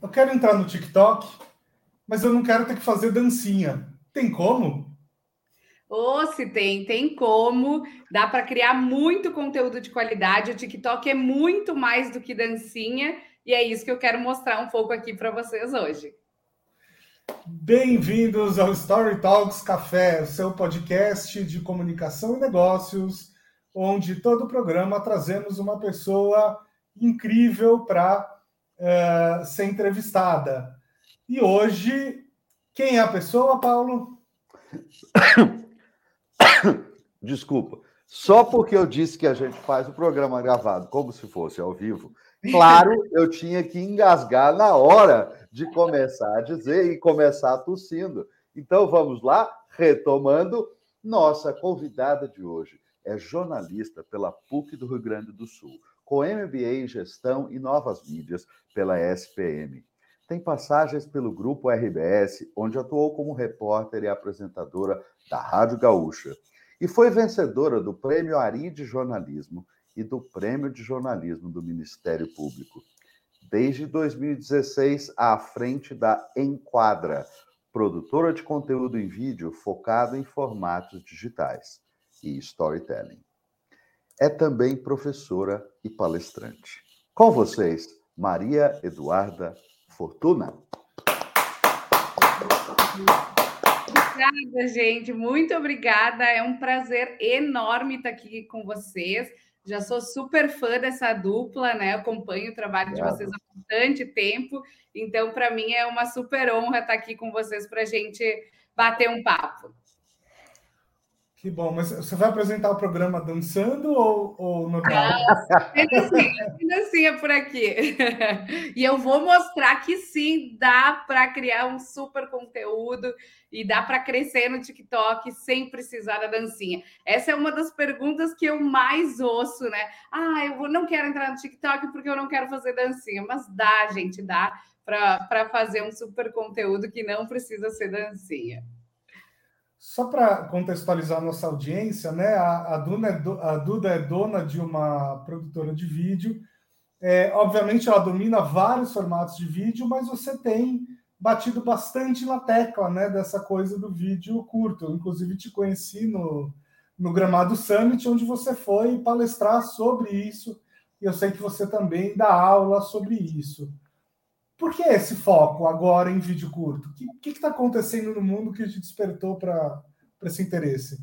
eu quero entrar no TikTok, mas eu não quero ter que fazer dancinha. Tem como? Ou oh, se tem, tem como. Dá para criar muito conteúdo de qualidade. O TikTok é muito mais do que dancinha, e é isso que eu quero mostrar um pouco aqui para vocês hoje. Bem-vindos ao Story Talks Café, seu podcast de comunicação e negócios, onde todo o programa trazemos uma pessoa incrível para uh, ser entrevistada. E hoje, quem é a pessoa, Paulo? Desculpa. Só porque eu disse que a gente faz o programa gravado como se fosse ao vivo, claro, eu tinha que engasgar na hora de começar a dizer e começar tossindo. Então vamos lá, retomando. Nossa convidada de hoje é jornalista pela PUC do Rio Grande do Sul com MBA em Gestão e Novas Mídias pela SPM. Tem passagens pelo Grupo RBS, onde atuou como repórter e apresentadora da Rádio Gaúcha. E foi vencedora do Prêmio Ari de Jornalismo e do Prêmio de Jornalismo do Ministério Público. Desde 2016, à frente da Enquadra, produtora de conteúdo em vídeo focado em formatos digitais e storytelling é também professora e palestrante. Com vocês, Maria Eduarda Fortuna. Obrigada, gente. Muito obrigada. É um prazer enorme estar aqui com vocês. Já sou super fã dessa dupla, né? Acompanho o trabalho Obrigado. de vocês há bastante tempo. Então, para mim, é uma super honra estar aqui com vocês para a gente bater um papo. Que bom, mas você vai apresentar o programa dançando ou, ou no Ainda assim é por aqui. E eu vou mostrar que sim, dá para criar um super conteúdo e dá para crescer no TikTok sem precisar da dancinha. Essa é uma das perguntas que eu mais ouço, né? Ah, eu não quero entrar no TikTok porque eu não quero fazer dancinha. Mas dá, gente, dá para fazer um super conteúdo que não precisa ser dancinha. Só para contextualizar nossa audiência, né? A, a, Duna é do, a Duda é dona de uma produtora de vídeo. É, obviamente, ela domina vários formatos de vídeo, mas você tem batido bastante na tecla né, dessa coisa do vídeo curto. Eu, inclusive, te conheci no, no Gramado Summit, onde você foi palestrar sobre isso, e eu sei que você também dá aula sobre isso. Por que esse foco agora em vídeo curto? O que está acontecendo no mundo que te despertou para esse interesse?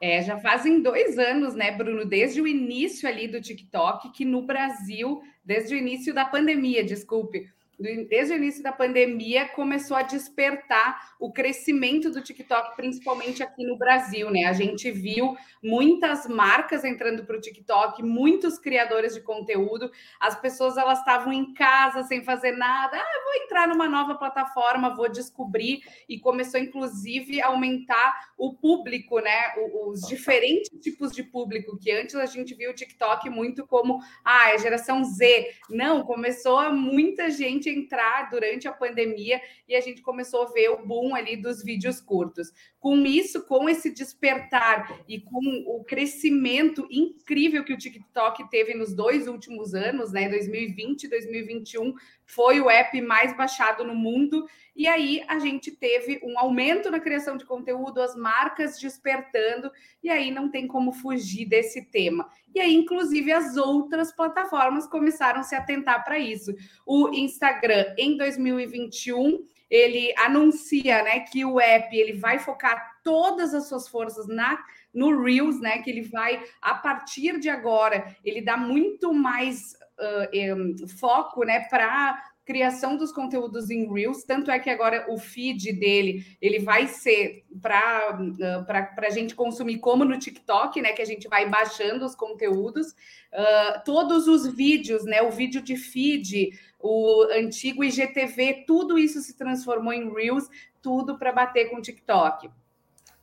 É, já fazem dois anos, né, Bruno, desde o início ali do TikTok, que no Brasil, desde o início da pandemia, desculpe, desde o início da pandemia, começou a despertar o crescimento do TikTok, principalmente aqui no Brasil, né? A gente viu muitas marcas entrando para o TikTok, muitos criadores de conteúdo, as pessoas elas estavam em casa sem fazer nada, ah, vou entrar numa nova plataforma, vou descobrir, e começou, inclusive, a aumentar o público, né? Os diferentes tipos de público, que antes a gente viu o TikTok muito como, ah, é geração Z. Não, começou a muita gente entrar durante a pandemia e a gente começou a ver o boom ali dos vídeos curtos. Com isso, com esse despertar e com o crescimento incrível que o TikTok teve nos dois últimos anos, né, 2020 e 2021, foi o app mais baixado no mundo. E aí a gente teve um aumento na criação de conteúdo, as marcas despertando, e aí não tem como fugir desse tema. E aí, inclusive, as outras plataformas começaram a se atentar para isso. O Instagram, em 2021, ele anuncia né, que o app ele vai focar todas as suas forças na no Reels, né? Que ele vai, a partir de agora, ele dá muito mais uh, um, foco né, para criação dos conteúdos em Reels, tanto é que agora o feed dele ele vai ser para uh, a gente consumir como no TikTok, né? Que a gente vai baixando os conteúdos, uh, todos os vídeos, né? O vídeo de feed, o antigo IGTV, tudo isso se transformou em Reels, tudo para bater com o TikTok.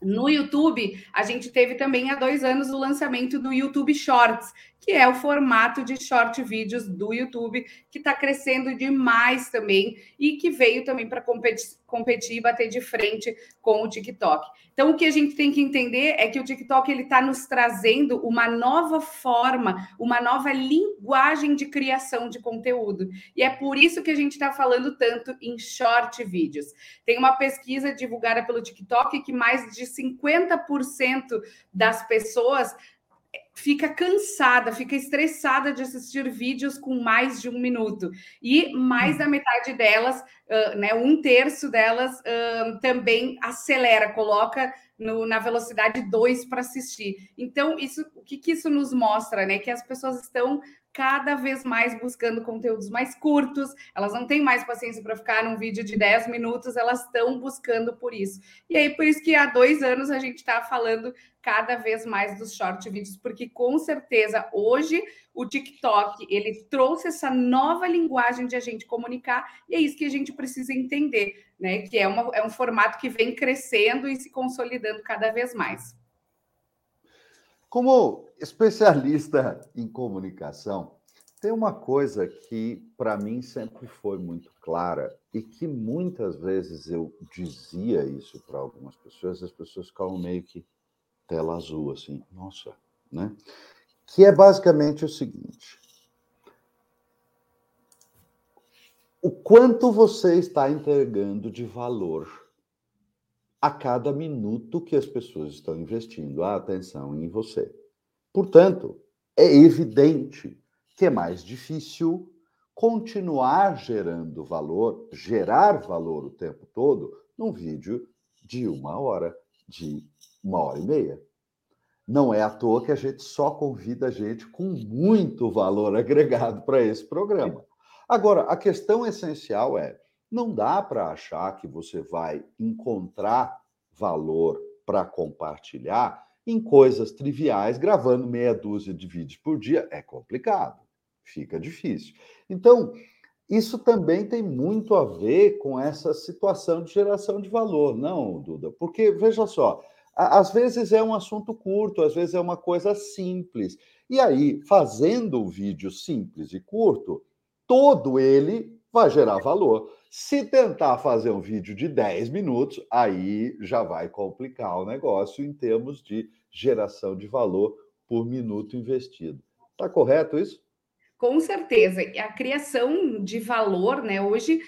No YouTube, a gente teve também há dois anos o lançamento do YouTube Shorts, que é o formato de short vídeos do YouTube, que está crescendo demais também e que veio também para competir, competir e bater de frente com o TikTok. Então, o que a gente tem que entender é que o TikTok ele está nos trazendo uma nova forma, uma nova linguagem de criação de conteúdo. E é por isso que a gente está falando tanto em short vídeos. Tem uma pesquisa divulgada pelo TikTok que mais de 50% das pessoas fica cansada, fica estressada de assistir vídeos com mais de um minuto. E mais da metade delas, uh, né, um terço delas, uh, também acelera, coloca no, na velocidade 2 para assistir. Então, isso, o que, que isso nos mostra? Né? Que as pessoas estão cada vez mais buscando conteúdos mais curtos, elas não têm mais paciência para ficar num vídeo de 10 minutos, elas estão buscando por isso. E aí, por isso que há dois anos a gente está falando cada vez mais dos short vídeos, porque com certeza hoje o TikTok ele trouxe essa nova linguagem de a gente comunicar, e é isso que a gente precisa entender, né? Que é, uma, é um formato que vem crescendo e se consolidando cada vez mais. Como especialista em comunicação, tem uma coisa que para mim sempre foi muito clara e que muitas vezes eu dizia isso para algumas pessoas, as pessoas ficavam meio que tela azul assim, nossa, né? Que é basicamente o seguinte: o quanto você está entregando de valor a cada minuto que as pessoas estão investindo a atenção em você. Portanto, é evidente que é mais difícil continuar gerando valor, gerar valor o tempo todo num vídeo de uma hora, de uma hora e meia. Não é à toa que a gente só convida a gente com muito valor agregado para esse programa. Agora, a questão essencial é não dá para achar que você vai encontrar valor para compartilhar em coisas triviais, gravando meia dúzia de vídeos por dia. É complicado, fica difícil. Então, isso também tem muito a ver com essa situação de geração de valor, não, Duda? Porque, veja só, às vezes é um assunto curto, às vezes é uma coisa simples. E aí, fazendo um vídeo simples e curto, todo ele vai gerar valor. Se tentar fazer um vídeo de 10 minutos, aí já vai complicar o negócio em termos de geração de valor por minuto investido. Está correto isso? Com certeza. A criação de valor, né? Hoje,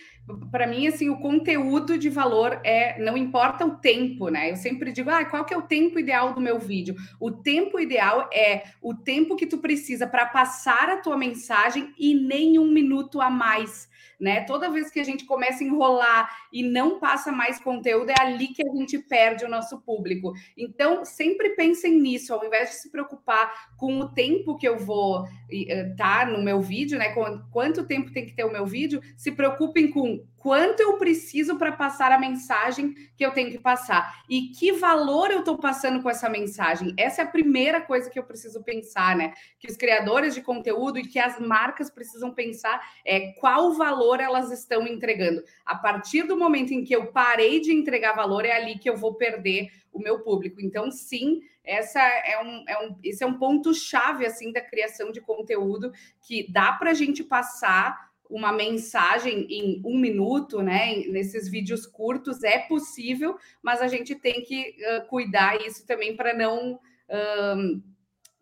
para mim, assim, o conteúdo de valor é não importa o tempo, né? Eu sempre digo, ah, qual que é o tempo ideal do meu vídeo? O tempo ideal é o tempo que tu precisa para passar a tua mensagem e nem um minuto a mais né? Toda vez que a gente começa a enrolar e não passa mais conteúdo, é ali que a gente perde o nosso público. Então, sempre pensem nisso, ao invés de se preocupar com o tempo que eu vou estar tá no meu vídeo, né? Com quanto tempo tem que ter o meu vídeo, se preocupem com quanto eu preciso para passar a mensagem que eu tenho que passar e que valor eu estou passando com essa mensagem. Essa é a primeira coisa que eu preciso pensar, né? Que os criadores de conteúdo e que as marcas precisam pensar é qual valor elas estão entregando. A partir do momento em que eu parei de entregar valor, é ali que eu vou perder o meu público. Então, sim, essa é um, é um, esse é um ponto chave assim da criação de conteúdo que dá para a gente passar uma mensagem em um minuto, né? Nesses vídeos curtos é possível, mas a gente tem que uh, cuidar isso também para não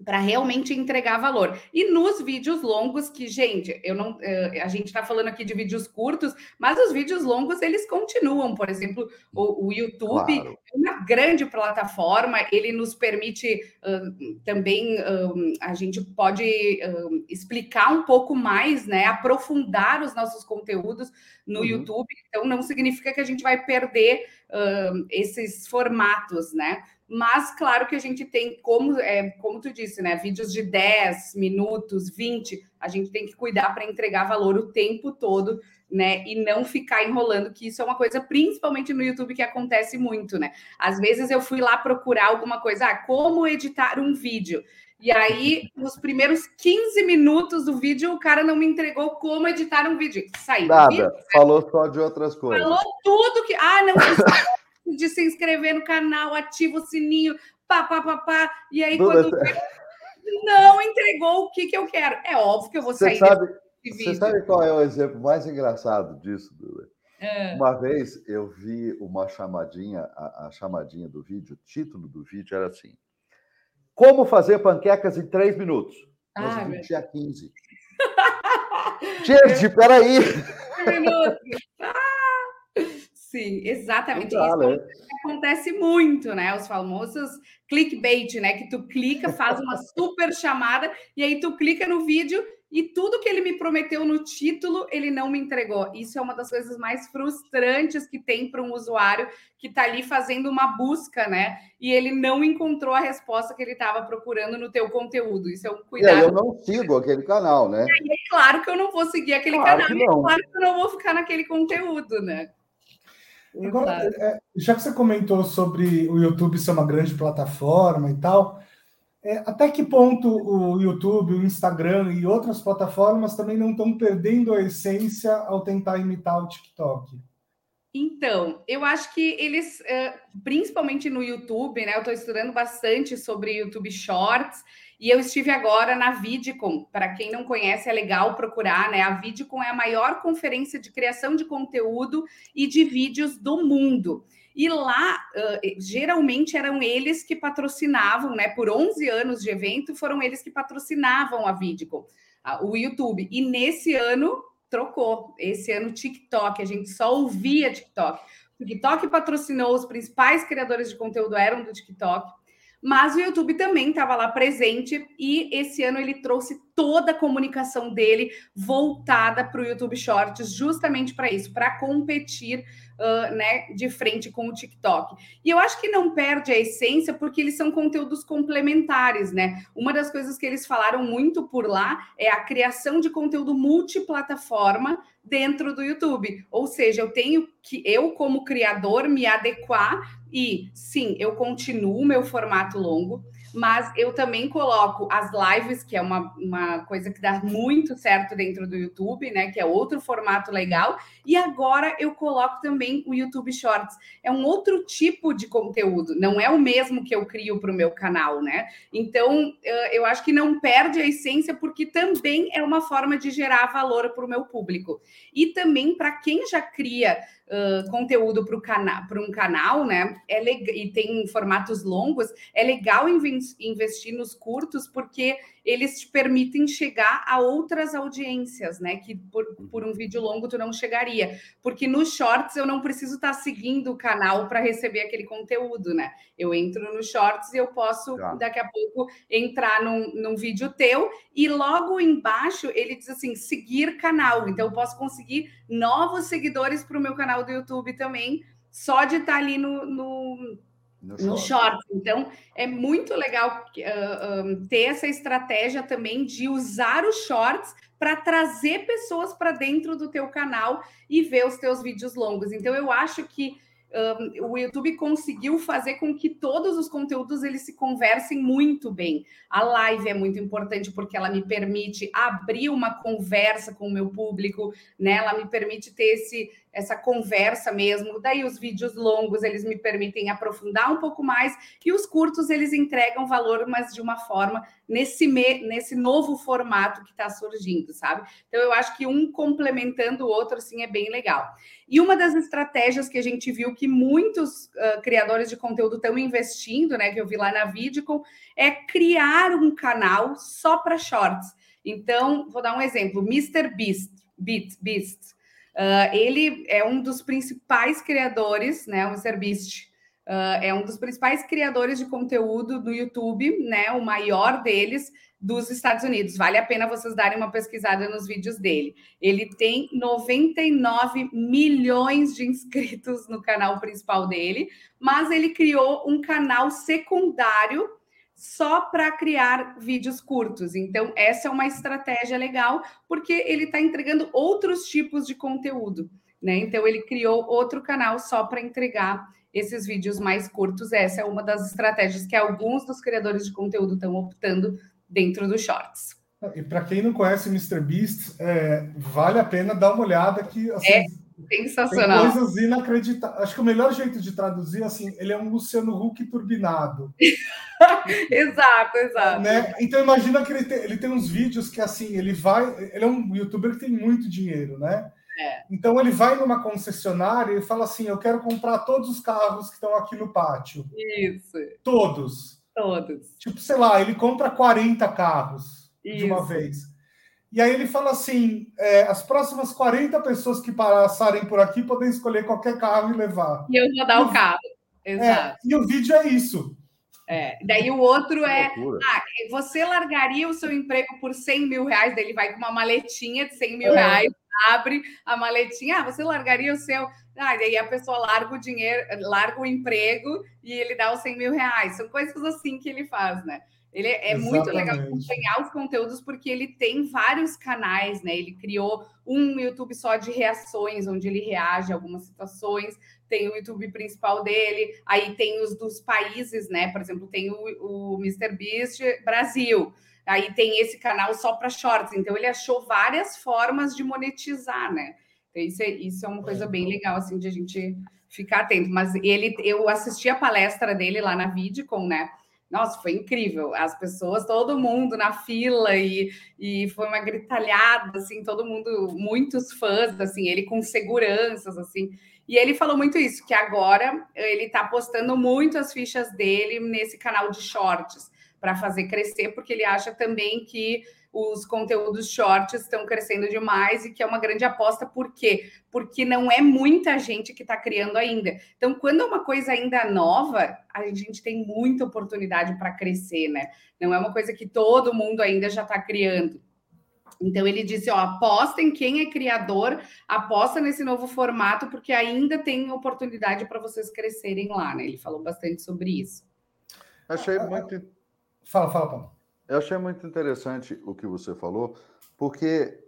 para realmente entregar valor. E nos vídeos longos, que, gente, eu não. Uh, a gente está falando aqui de vídeos curtos, mas os vídeos longos eles continuam. Por exemplo, o, o YouTube claro. é uma grande plataforma, ele nos permite uh, também uh, a gente pode explicar um pouco mais, né? Aprofundar os nossos conteúdos no uhum. YouTube. Então, não significa que a gente vai perder esses formatos, né? Mas, claro que a gente tem, como, é, como tu disse, né? Vídeos de 10 minutos, 20, a gente tem que cuidar para entregar valor o tempo todo, né? E não ficar enrolando, que isso é uma coisa, principalmente no YouTube, que acontece muito, né? Às vezes eu fui lá procurar alguma coisa, ah, como editar um vídeo. E aí, nos primeiros 15 minutos do vídeo, o cara não me entregou como editar um vídeo. Saí. Nada, falou só de outras coisas. Falou tudo que. Ah, não, de se inscrever no canal, ativa o sininho, pá, pá, pá, pá. E aí, quando. não entregou o que, que eu quero. É óbvio que eu vou sair. Você sabe, você sabe qual é o exemplo mais engraçado disso, Duda? É. Uma vez eu vi uma chamadinha, a, a, chamadinha do vídeo, o título do vídeo era assim: Como fazer panquecas em três minutos? Mas ah, tinha 15. Gente, peraí! minutos. Sim, exatamente. Isso né? acontece muito, né? Os famosos clickbait, né? Que tu clica, faz uma super chamada e aí tu clica no vídeo e tudo que ele me prometeu no título, ele não me entregou. Isso é uma das coisas mais frustrantes que tem para um usuário que está ali fazendo uma busca, né? E ele não encontrou a resposta que ele estava procurando no teu conteúdo. Isso é um cuidado. E aí eu não sigo aquele canal, né? E é claro que eu não vou seguir aquele claro canal, é claro que eu não vou ficar naquele conteúdo, né? Agora, é, já que você comentou sobre o YouTube ser uma grande plataforma e tal, é, até que ponto o YouTube, o Instagram e outras plataformas também não estão perdendo a essência ao tentar imitar o TikTok? Então, eu acho que eles, principalmente no YouTube, né? Eu estou estudando bastante sobre YouTube Shorts e eu estive agora na Vidcon. Para quem não conhece, é legal procurar, né? A Vidcon é a maior conferência de criação de conteúdo e de vídeos do mundo. E lá, uh, geralmente eram eles que patrocinavam, né? Por 11 anos de evento, foram eles que patrocinavam a Vidcom, uh, o YouTube. E nesse ano trocou. Esse ano TikTok, a gente só ouvia TikTok. O TikTok patrocinou, os principais criadores de conteúdo eram do TikTok. Mas o YouTube também estava lá presente e esse ano ele trouxe toda a comunicação dele voltada para o YouTube Shorts, justamente para isso, para competir uh, né, de frente com o TikTok. E eu acho que não perde a essência porque eles são conteúdos complementares, né? Uma das coisas que eles falaram muito por lá é a criação de conteúdo multiplataforma dentro do YouTube. Ou seja, eu tenho que eu como criador me adequar e sim, eu continuo meu formato longo mas eu também coloco as lives, que é uma, uma coisa que dá muito certo dentro do YouTube, né? Que é outro formato legal. E agora eu coloco também o YouTube Shorts. É um outro tipo de conteúdo, não é o mesmo que eu crio para o meu canal, né? Então eu acho que não perde a essência, porque também é uma forma de gerar valor para o meu público. E também para quem já cria uh, conteúdo para cana um canal, né? É e tem formatos longos, é legal investir nos curtos, porque eles te permitem chegar a outras audiências, né? Que por, por um vídeo longo tu não chegaria. Porque nos shorts eu não preciso estar tá seguindo o canal para receber aquele conteúdo, né? Eu entro no shorts e eu posso, tá. daqui a pouco, entrar num, num vídeo teu e logo embaixo ele diz assim: seguir canal. Então eu posso conseguir novos seguidores para o meu canal do YouTube também, só de estar tá ali no, no no, no short. Então, é muito legal uh, ter essa estratégia também de usar os shorts para trazer pessoas para dentro do teu canal e ver os teus vídeos longos. Então, eu acho que um, o YouTube conseguiu fazer com que todos os conteúdos eles se conversem muito bem. A live é muito importante porque ela me permite abrir uma conversa com o meu público, né? Ela me permite ter esse essa conversa mesmo. Daí os vídeos longos eles me permitem aprofundar um pouco mais e os curtos eles entregam valor, mas de uma forma nesse me, nesse novo formato que está surgindo, sabe? Então eu acho que um complementando o outro assim é bem legal. E uma das estratégias que a gente viu que muitos uh, criadores de conteúdo estão investindo, né, que eu vi lá na Vidcom, é criar um canal só para shorts. Então, vou dar um exemplo, Mr. Beast, Beat, Beast Uh, ele é um dos principais criadores, né? O Mr. Beast uh, é um dos principais criadores de conteúdo do YouTube, né? O maior deles dos Estados Unidos. Vale a pena vocês darem uma pesquisada nos vídeos dele. Ele tem 99 milhões de inscritos no canal principal dele, mas ele criou um canal secundário só para criar vídeos curtos. Então, essa é uma estratégia legal, porque ele está entregando outros tipos de conteúdo. Né? Então, ele criou outro canal só para entregar esses vídeos mais curtos. Essa é uma das estratégias que alguns dos criadores de conteúdo estão optando dentro dos shorts. E para quem não conhece o MrBeast, é, vale a pena dar uma olhada que assim, é Sensacional. Tem coisas inacreditáveis. Acho que o melhor jeito de traduzir, assim, ele é um Luciano Huck turbinado. exato, exato. Né? Então imagina que ele tem, ele tem uns vídeos que assim, ele vai. Ele é um youtuber que tem muito dinheiro, né? É. Então ele vai numa concessionária e fala assim: eu quero comprar todos os carros que estão aqui no pátio. Isso. Todos. Todos. Tipo, sei lá, ele compra 40 carros Isso. de uma vez. E aí ele fala assim: é, as próximas 40 pessoas que passarem por aqui podem escolher qualquer carro e levar. E eu vou dar o, o carro. É, Exato. É, e o vídeo é isso. É, daí o outro é, ah, você largaria o seu emprego por 100 mil reais? Daí ele vai com uma maletinha de 100 mil é. reais, abre a maletinha, ah, você largaria o seu... Ah, daí a pessoa larga o dinheiro, larga o emprego e ele dá os 100 mil reais. São coisas assim que ele faz, né? Ele é, é muito legal acompanhar os conteúdos porque ele tem vários canais, né? Ele criou um YouTube só de reações, onde ele reage a algumas situações. Tem o YouTube principal dele, aí tem os dos países, né? Por exemplo, tem o, o Mr. Beast Brasil. Aí tem esse canal só para shorts. Então ele achou várias formas de monetizar, né? Então, isso é, isso é uma coisa bem legal, assim, de a gente ficar atento. Mas ele, eu assisti a palestra dele lá na Vidcon, né? Nossa, foi incrível. As pessoas, todo mundo na fila e, e foi uma gritalhada, assim, todo mundo, muitos fãs, assim, ele com seguranças, assim. E ele falou muito isso, que agora ele está postando muito as fichas dele nesse canal de shorts para fazer crescer, porque ele acha também que os conteúdos shorts estão crescendo demais e que é uma grande aposta. Por quê? Porque não é muita gente que está criando ainda. Então, quando é uma coisa ainda nova, a gente tem muita oportunidade para crescer, né? Não é uma coisa que todo mundo ainda já está criando. Então ele disse: ó, aposta em quem é criador, aposta nesse novo formato, porque ainda tem oportunidade para vocês crescerem lá, né? Ele falou bastante sobre isso. Achei muito. Fala, fala, Paulo. Eu achei muito interessante o que você falou, porque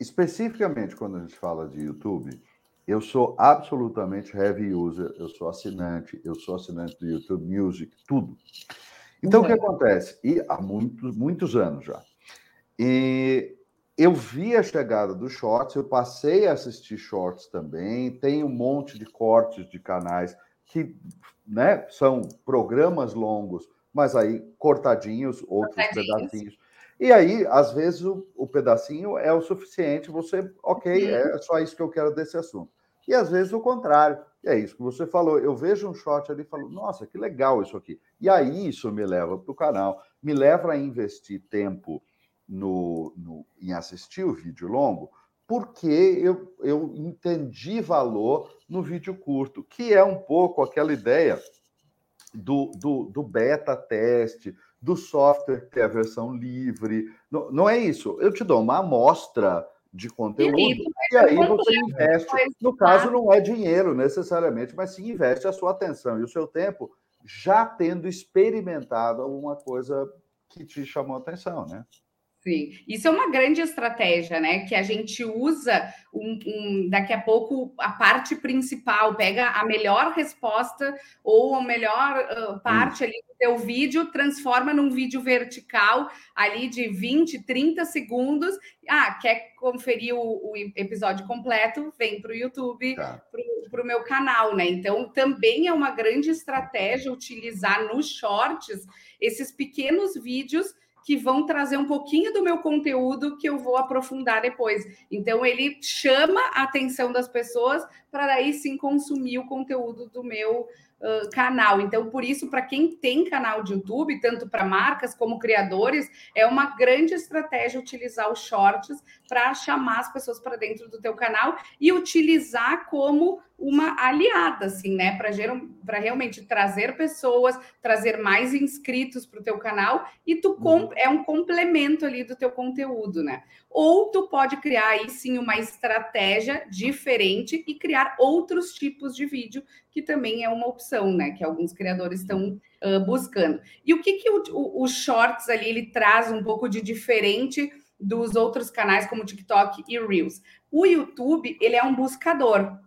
especificamente quando a gente fala de YouTube, eu sou absolutamente heavy user, eu sou assinante, eu sou assinante do YouTube Music, tudo. Então, uhum. o que acontece? E há muitos, muitos anos já. E eu vi a chegada dos shorts, eu passei a assistir shorts também, tem um monte de cortes de canais que né, são programas longos mas aí cortadinhos, outros cortadinhos. pedacinhos. E aí, às vezes, o, o, pedacinho é o suficiente, você, ok, uhum. é só isso que eu quero desse assunto. E às vezes o contrário. E é isso que você falou. Eu vejo um shot ali e falo, nossa, que legal isso aqui. E aí isso me leva para o canal, me leva a investir tempo no, no, em assistir o vídeo longo, porque eu, eu entendi valor no vídeo curto, que é um pouco aquela ideia do, do, do beta teste, do software que é a versão livre. Não, não é isso. Eu te dou uma amostra de conteúdo e, e aí você investe. No caso, não é dinheiro necessariamente, mas sim investe a sua atenção e o seu tempo já tendo experimentado alguma coisa que te chamou a atenção, né? Sim, isso é uma grande estratégia, né? Que a gente usa um, um, daqui a pouco a parte principal, pega a melhor resposta ou a melhor uh, parte ali do teu vídeo, transforma num vídeo vertical ali de 20, 30 segundos. Ah, quer conferir o, o episódio completo? Vem para o YouTube, tá. para o meu canal, né? Então também é uma grande estratégia utilizar nos shorts esses pequenos vídeos que vão trazer um pouquinho do meu conteúdo que eu vou aprofundar depois. Então, ele chama a atenção das pessoas para daí sim consumir o conteúdo do meu uh, canal. Então, por isso, para quem tem canal de YouTube, tanto para marcas como criadores, é uma grande estratégia utilizar os shorts para chamar as pessoas para dentro do teu canal e utilizar como uma aliada, assim, né? Para realmente trazer pessoas, trazer mais inscritos para o teu canal e tu uhum. é um complemento ali do teu conteúdo, né? Ou tu pode criar aí sim uma estratégia diferente e criar outros tipos de vídeo, que também é uma opção, né? Que alguns criadores estão uh, buscando. E o que, que o, o, o Shorts ali ele traz um pouco de diferente dos outros canais como TikTok e Reels? O YouTube ele é um buscador.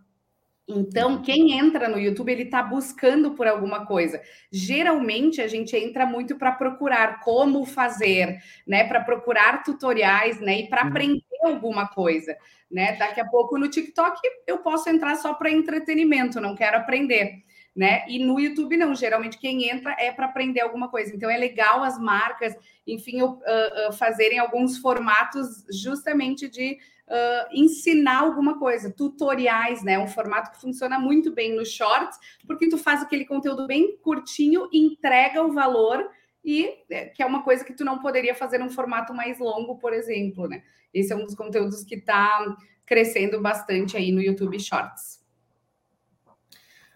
Então, quem entra no YouTube, ele está buscando por alguma coisa. Geralmente, a gente entra muito para procurar como fazer, né? Para procurar tutoriais, né? E para uhum. aprender alguma coisa, né? Daqui a pouco no TikTok eu posso entrar só para entretenimento, não quero aprender. Né? E no YouTube não, geralmente quem entra é para aprender alguma coisa. Então é legal as marcas, enfim, uh, uh, fazerem alguns formatos justamente de uh, ensinar alguma coisa, tutoriais, né? Um formato que funciona muito bem nos shorts, porque tu faz aquele conteúdo bem curtinho, entrega o valor e é, que é uma coisa que tu não poderia fazer num formato mais longo, por exemplo, né? Esse é um dos conteúdos que está crescendo bastante aí no YouTube Shorts.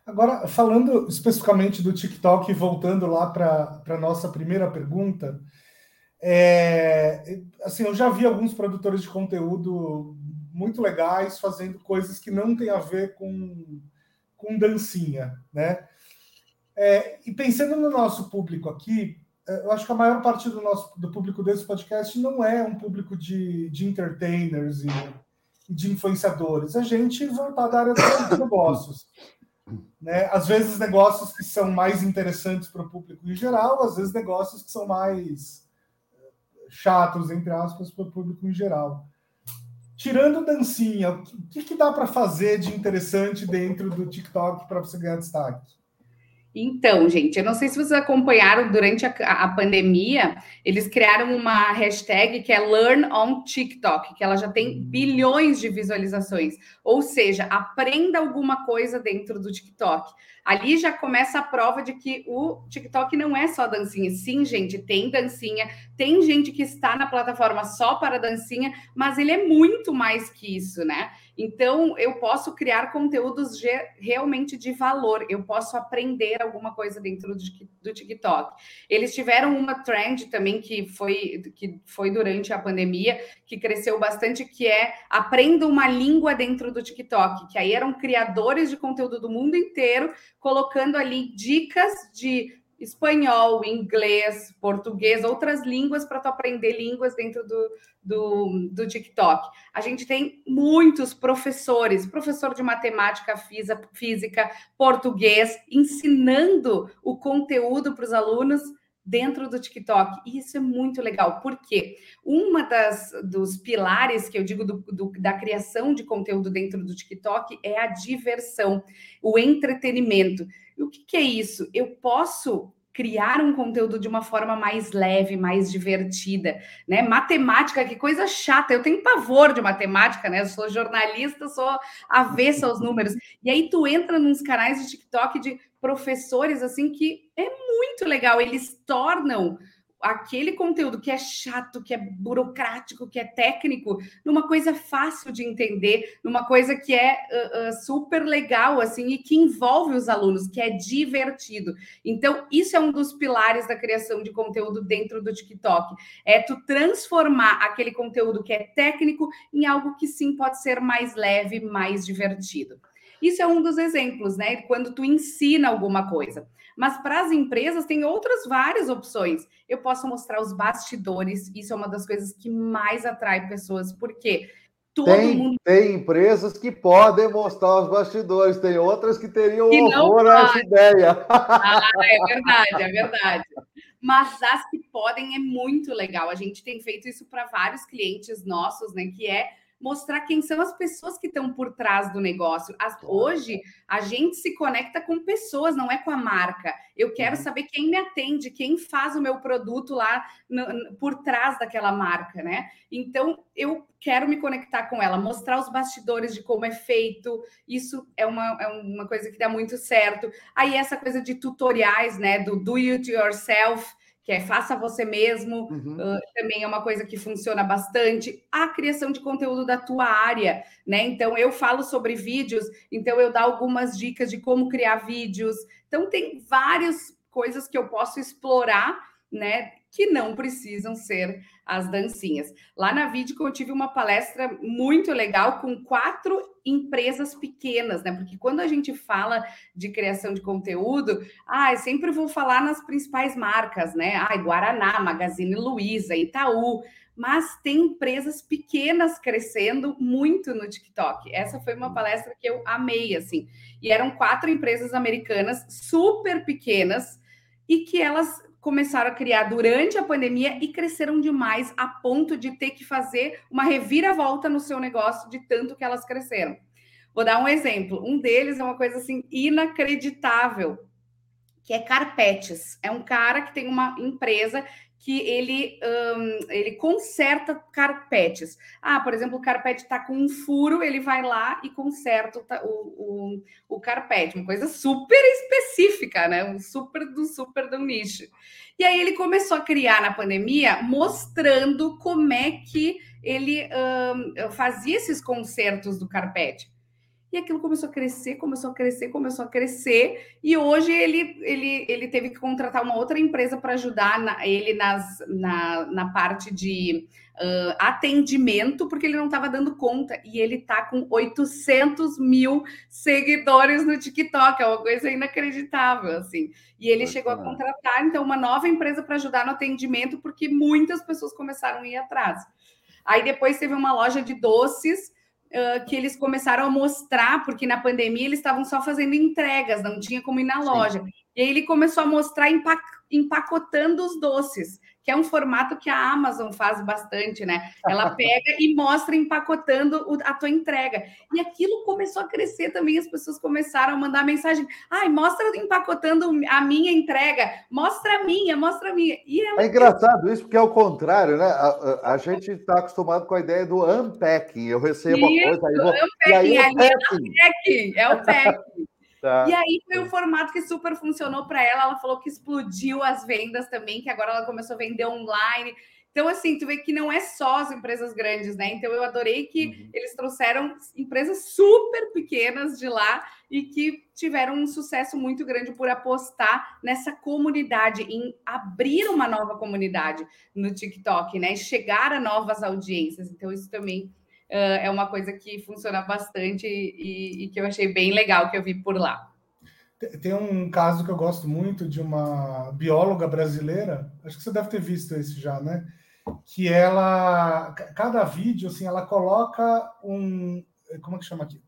Agora, falando especificamente do TikTok, voltando lá para a nossa primeira pergunta, é, assim, eu já vi alguns produtores de conteúdo muito legais fazendo coisas que não têm a ver com, com dancinha, né? É, e pensando no nosso público aqui, é, eu acho que a maior parte do nosso do público desse podcast não é um público de, de entertainers e, e de influenciadores, a gente voltar da área dos negócios. Né? Às vezes negócios que são mais interessantes para o público em geral, às vezes negócios que são mais chatos, entre aspas, para o público em geral. Tirando dancinha, o que, que dá para fazer de interessante dentro do TikTok para você ganhar destaque? Então, gente, eu não sei se vocês acompanharam durante a, a, pandemia, eles criaram uma hashtag que é Learn on TikTok, que ela já tem bilhões de visualizações. Ou seja, aprenda alguma coisa dentro do TikTok. Ali já começa a prova de que o TikTok não é só dancinha. Sim, gente, tem dancinha, tem gente que está na plataforma só para dancinha, mas ele é muito mais que isso, né? Então, eu posso criar conteúdos realmente de valor, eu posso aprender alguma coisa dentro do TikTok. Eles tiveram uma trend também que foi, que foi durante a pandemia, que cresceu bastante, que é aprenda uma língua dentro do TikTok, que aí eram criadores de conteúdo do mundo inteiro, colocando ali dicas de espanhol, inglês, português, outras línguas para tu aprender línguas dentro do, do, do TikTok. A gente tem muitos professores, professor de matemática, física, física português, ensinando o conteúdo para os alunos dentro do TikTok. E isso é muito legal, porque uma das dos pilares que eu digo do, do, da criação de conteúdo dentro do TikTok é a diversão, o entretenimento. E o que, que é isso? Eu posso criar um conteúdo de uma forma mais leve, mais divertida, né? Matemática, que coisa chata. Eu tenho pavor de matemática, né? Eu sou jornalista, sou avessa aos números. E aí tu entra nos canais de TikTok de professores assim que é muito legal. Eles tornam aquele conteúdo que é chato, que é burocrático, que é técnico, numa coisa fácil de entender, numa coisa que é uh, uh, super legal, assim, e que envolve os alunos, que é divertido. Então, isso é um dos pilares da criação de conteúdo dentro do TikTok. É tu transformar aquele conteúdo que é técnico em algo que sim pode ser mais leve, mais divertido. Isso é um dos exemplos, né? Quando tu ensina alguma coisa. Mas para as empresas tem outras várias opções. Eu posso mostrar os bastidores, isso é uma das coisas que mais atrai pessoas, porque todo tem, mundo. Tem empresas que podem mostrar os bastidores, tem outras que teriam que horror a essa ideia. Ah, é verdade, é verdade. Mas as que podem é muito legal. A gente tem feito isso para vários clientes nossos, né? Que é mostrar quem são as pessoas que estão por trás do negócio. As, hoje, a gente se conecta com pessoas, não é com a marca. Eu quero uhum. saber quem me atende, quem faz o meu produto lá no, por trás daquela marca, né? Então, eu quero me conectar com ela, mostrar os bastidores de como é feito. Isso é uma, é uma coisa que dá muito certo. Aí, essa coisa de tutoriais, né? Do do it yourself que é faça você mesmo, uhum. uh, também é uma coisa que funciona bastante. A criação de conteúdo da tua área, né? Então, eu falo sobre vídeos, então eu dou algumas dicas de como criar vídeos. Então, tem várias coisas que eu posso explorar, né? Que não precisam ser as dancinhas. Lá na Vidco eu tive uma palestra muito legal com quatro empresas pequenas, né? Porque quando a gente fala de criação de conteúdo, ah, sempre vou falar nas principais marcas, né? Ah, Guaraná, Magazine Luiza, Itaú. mas tem empresas pequenas crescendo muito no TikTok. Essa foi uma palestra que eu amei, assim. E eram quatro empresas americanas super pequenas e que elas começaram a criar durante a pandemia e cresceram demais a ponto de ter que fazer uma reviravolta no seu negócio de tanto que elas cresceram. Vou dar um exemplo. Um deles é uma coisa assim inacreditável, que é carpetes. É um cara que tem uma empresa que ele, um, ele conserta carpetes. Ah, por exemplo, o carpete está com um furo, ele vai lá e conserta o, o, o, carpete, uma coisa super específica, né? Um super do super do nicho. E aí ele começou a criar na pandemia, mostrando como é que ele um, fazia esses consertos do carpete. E aquilo começou a crescer, começou a crescer, começou a crescer. E hoje ele, ele, ele teve que contratar uma outra empresa para ajudar na, ele nas, na, na parte de uh, atendimento, porque ele não estava dando conta. E ele está com 800 mil seguidores no TikTok, é uma coisa inacreditável, assim. E ele chegou a contratar, então, uma nova empresa para ajudar no atendimento, porque muitas pessoas começaram a ir atrás. Aí depois teve uma loja de doces uh, que eles começaram a mostrar, porque na pandemia eles estavam só fazendo entregas, não tinha como ir na loja. Sim. E aí ele começou a mostrar empacotando os doces que é um formato que a Amazon faz bastante, né? Ela pega e mostra empacotando a tua entrega. E aquilo começou a crescer também, as pessoas começaram a mandar mensagem: ai, mostra empacotando a minha entrega, mostra a minha, mostra a minha. E ela... É engraçado isso, porque é o contrário, né? A, a, a gente está acostumado com a ideia do unpacking. Eu recebo isso, a coisa, aí vou... unpacking, e aí, é, o packing. é o packing. Tá. E aí foi um formato que super funcionou para ela. Ela falou que explodiu as vendas também, que agora ela começou a vender online. Então, assim, tu vê que não é só as empresas grandes, né? Então, eu adorei que uhum. eles trouxeram empresas super pequenas de lá e que tiveram um sucesso muito grande por apostar nessa comunidade, em abrir uma nova comunidade no TikTok, né? Chegar a novas audiências. Então, isso também uh, é uma coisa que funciona bastante e, e, que eu achei bem legal que eu vi por lá. Tem um caso que eu gosto muito de uma bióloga brasileira, acho que você deve ter visto esse já, né? Que ela, cada vídeo, assim, ela coloca um. Como é que chama aqui?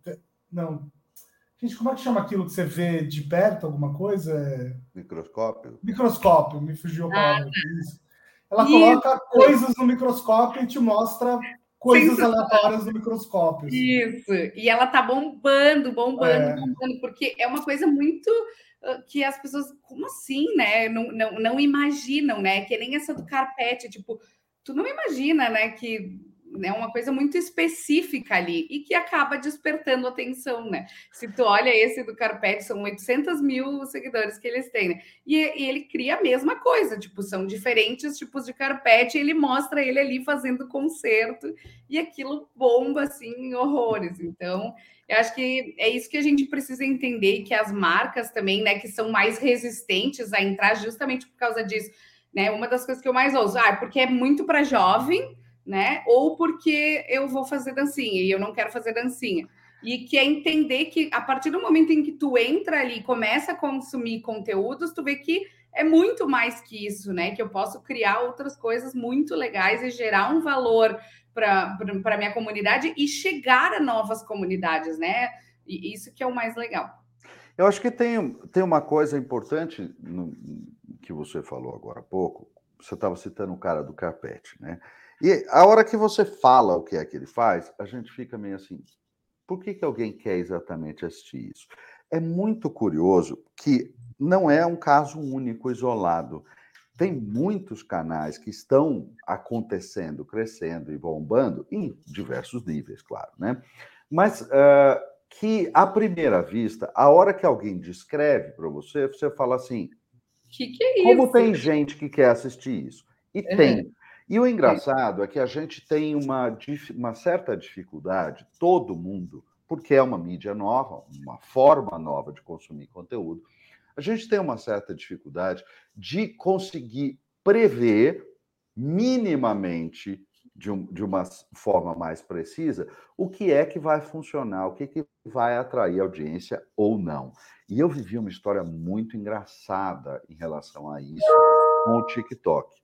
Não. Gente, como é que chama aquilo que você vê de perto, alguma coisa? Microscópio. Microscópio, me fugiu a palavra. Ah, isso. Ela coloca isso. coisas no microscópio e te mostra coisas aleatórias no microscópio. Assim. Isso. E ela tá bombando, bombando, é. bombando, porque é uma coisa muito uh, que as pessoas, como assim, né? Não, não, não imaginam, né? Que nem essa do carpete, tipo, tu não imagina, né? Que né, uma coisa muito específica ali e que acaba despertando atenção, né? Se tu olha esse do Carpete, são 800 mil seguidores que eles têm, né? E, e, ele cria a mesma coisa, tipo, são diferentes tipos de carpete, ele mostra ele ali fazendo concerto e aquilo bomba, assim, em horrores. Então, eu acho que é isso que a gente precisa entender, que as marcas também, né, que são mais resistentes a entrar justamente por causa disso, né? Uma das coisas que eu mais ouço, ah, porque é muito para jovem, né? Ou porque eu vou fazer dancinha e eu não quero fazer dancinha. E que é entender que a partir do momento em que tu entra ali e começa a consumir conteúdos, tu vê que é muito mais que isso, né? Que eu posso criar outras coisas muito legais e gerar um valor para a minha comunidade e chegar a novas comunidades, né? E isso que é o mais legal. Eu acho que tem, tem uma coisa importante no, que você falou agora há pouco. Você estava citando o cara do carpete, né? E a hora que você fala o que é que ele faz, a gente fica meio assim: por que, que alguém quer exatamente assistir isso? É muito curioso que não é um caso único, isolado. Tem muitos canais que estão acontecendo, crescendo e bombando, em diversos níveis, claro, né? Mas uh, que, à primeira vista, a hora que alguém descreve para você, você fala assim: que que é isso? Como tem gente que quer assistir isso? E uhum. tem. E o engraçado é que a gente tem uma, uma certa dificuldade, todo mundo, porque é uma mídia nova, uma forma nova de consumir conteúdo, a gente tem uma certa dificuldade de conseguir prever minimamente, de, um, de uma forma mais precisa, o que é que vai funcionar, o que, que vai atrair audiência ou não. E eu vivi uma história muito engraçada em relação a isso com o TikTok.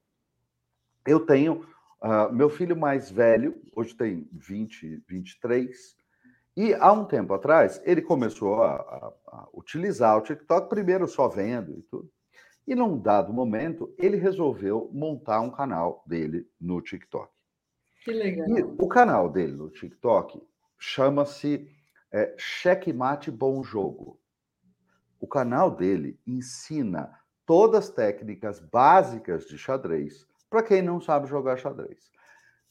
Eu tenho Uh, meu filho mais velho, hoje tem 20, 23, e há um tempo atrás ele começou a, a, a utilizar o TikTok, primeiro só vendo e tudo. E num dado momento, ele resolveu montar um canal dele no TikTok. Que legal. E o canal dele no TikTok chama-se é, Checkmate Bom Jogo. O canal dele ensina todas as técnicas básicas de xadrez para quem não sabe jogar xadrez.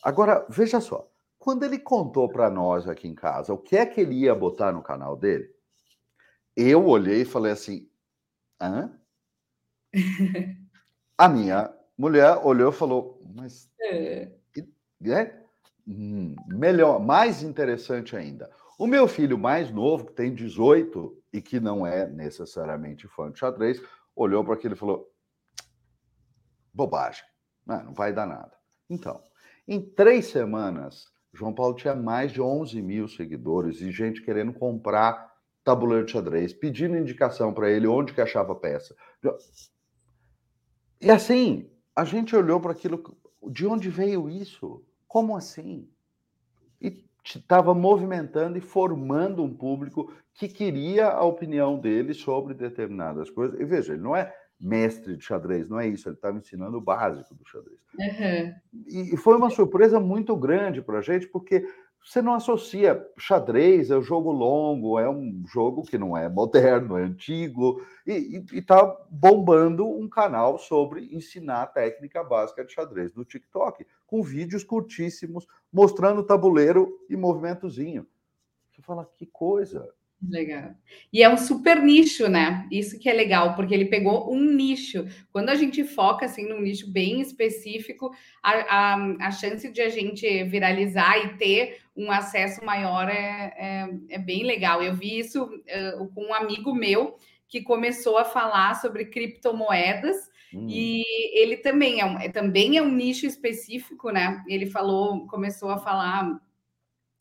Agora, veja só, quando ele contou para nós aqui em casa o que é que ele ia botar no canal dele, eu olhei e falei assim: hã? A minha mulher olhou e falou, mas. É. é? Hum, melhor, mais interessante ainda. O meu filho mais novo, que tem 18 e que não é necessariamente fã de xadrez, olhou para aquilo e falou: bobagem, não, né, não vai dar nada. Então, em três semanas, João Paulo tinha mais de 11 mil seguidores e gente querendo comprar tabuleiro de xadrez, pedindo indicação para ele onde que achava peça. E assim, a gente olhou para aquilo, de onde veio isso? Como assim? E estava movimentando e formando um público que queria a opinião dele sobre determinadas coisas. E veja, ele não é mestre de xadrez, não é isso, ele estava ensinando o básico do xadrez. Uhum. E foi uma surpresa muito grande para a gente, porque você não associa xadrez, é um jogo longo, é um jogo que não é moderno, é antigo, e está bombando um canal sobre ensinar a técnica básica de xadrez no TikTok, com vídeos curtíssimos, mostrando tabuleiro e movimentozinho. Você fala, que coisa! Legal. E é um super nicho, né? Isso que é legal, porque ele pegou um nicho. Quando a gente foca assim num nicho bem específico, a, a, a chance de a gente viralizar e ter um acesso maior é, é, é bem legal. Eu vi isso uh, com um amigo meu que começou a falar sobre criptomoedas. Hum. E ele também é, um, é, também é um nicho específico, né? Ele falou, começou a falar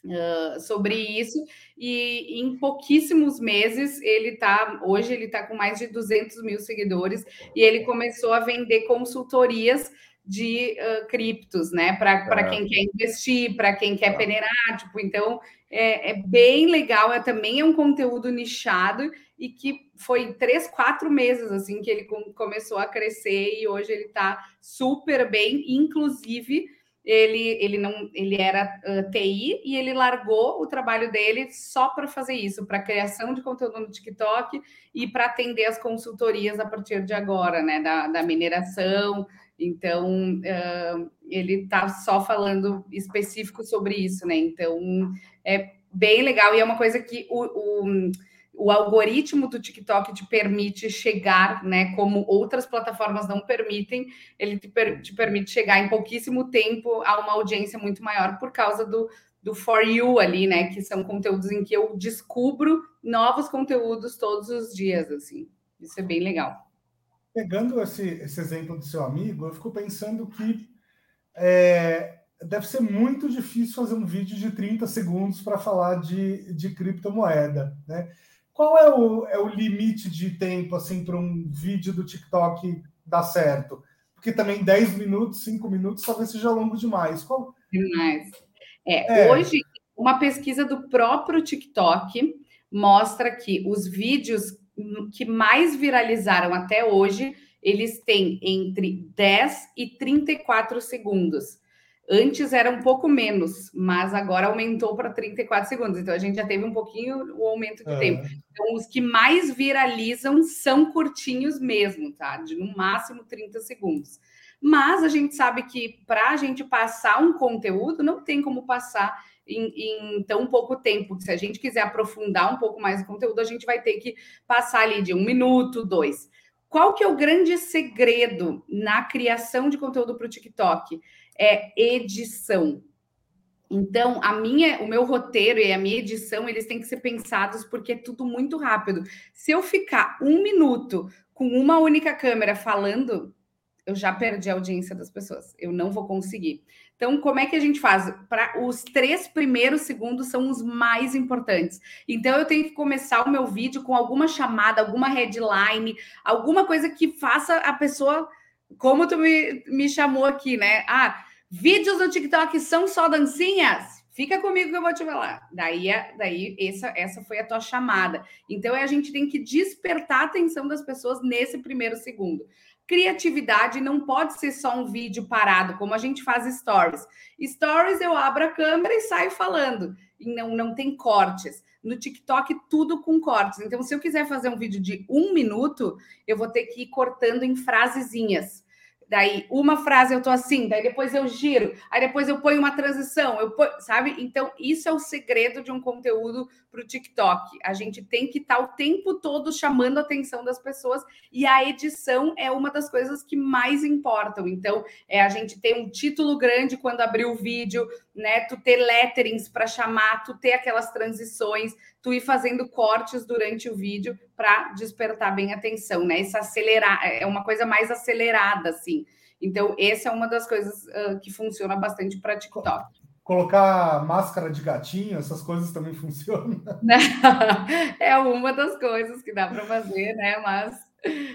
Uh, sobre isso e em pouquíssimos meses ele tá hoje ele está com mais de 200 mil seguidores e ele começou a vender consultorias de uh, criptos, né? Para é. quem quer investir, para quem quer peneirar, tipo, então é, é, bem legal, é também é um conteúdo nichado e que foi três, quatro meses assim que ele com, começou a crescer e hoje ele está super bem, inclusive ele, ele não ele era uh, TI e ele largou o trabalho dele só para fazer isso, para criação de conteúdo no TikTok e para atender as consultorias a partir de agora, né? Da, da mineração. Então uh, ele está só falando específico sobre isso, né? Então é bem legal e é uma coisa que o, o o algoritmo do TikTok te permite chegar, né? Como outras plataformas não permitem, ele te, per te, permite chegar em pouquíssimo tempo a uma audiência muito maior por causa do, do For You ali, né? Que são conteúdos em que eu descubro novos conteúdos todos os dias, assim. Isso é bem legal. Pegando esse, esse exemplo do seu amigo, eu fico pensando que é, deve ser muito difícil fazer um vídeo de 30 segundos para falar de, de criptomoeda, né? Qual é o, é o limite de tempo assim para um vídeo do TikTok dar certo? Porque também 10 minutos, 5 minutos talvez seja longo demais. Qual... Demais. É, é. Hoje, uma pesquisa do próprio TikTok mostra que os vídeos que mais viralizaram até hoje, eles têm entre 10 e 34 segundos. Antes era um pouco menos, mas agora aumentou para 34 segundos. Então a gente já teve um pouquinho o aumento de tempo. Então, os que mais viralizam são curtinhos mesmo, tá? De no máximo 30 segundos. Mas a gente sabe que para a gente passar um conteúdo, não tem como passar em, em, tão pouco tempo. Se a gente quiser aprofundar um pouco mais o conteúdo, a gente vai ter que passar ali de um minuto, dois. Qual que é o grande segredo na criação de conteúdo para o TikTok? É edição. Então, a minha, o meu roteiro e a minha edição, eles têm que ser pensados porque é tudo muito rápido. Se eu ficar um minuto com uma única câmera falando, eu já perdi a audiência das pessoas. Eu não vou conseguir. Então, como é que a gente faz? Para os três primeiros segundos são os mais importantes. Então, eu tenho que começar o meu vídeo com alguma chamada, alguma headline, alguma coisa que faça a pessoa, como tu me, me chamou aqui, né? Ah, Vídeos do TikTok são só dancinhas? Fica comigo que eu vou te falar. Daí, daí essa, essa foi a tua chamada. Então, a gente tem que despertar a atenção das pessoas nesse primeiro segundo. Criatividade não pode ser só um vídeo parado, como a gente faz stories. Stories eu abro a câmera e saio falando. E não, não tem cortes. No TikTok, tudo com cortes. Então, se eu quiser fazer um vídeo de um minuto, eu vou ter que ir cortando em frasezinhas. Daí, uma frase eu tô assim, daí depois eu giro, aí depois eu ponho uma transição, eu ponho, sabe? Então, isso é o segredo de um conteúdo para o TikTok. A gente tem que estar tá o tempo todo chamando a atenção das pessoas e a edição é uma das coisas que mais importam. Então, é a gente ter um título grande quando abrir o vídeo, né? Tu ter letterings para chamar, tu ter aquelas transições, tu ir fazendo cortes durante o vídeo para despertar bem a atenção, né? Isso acelerar é uma coisa mais acelerada, assim. Então, essa é uma das coisas uh, que funciona bastante para TikTok colocar máscara de gatinho, essas coisas também funcionam. é uma das coisas que dá para fazer, né? Mas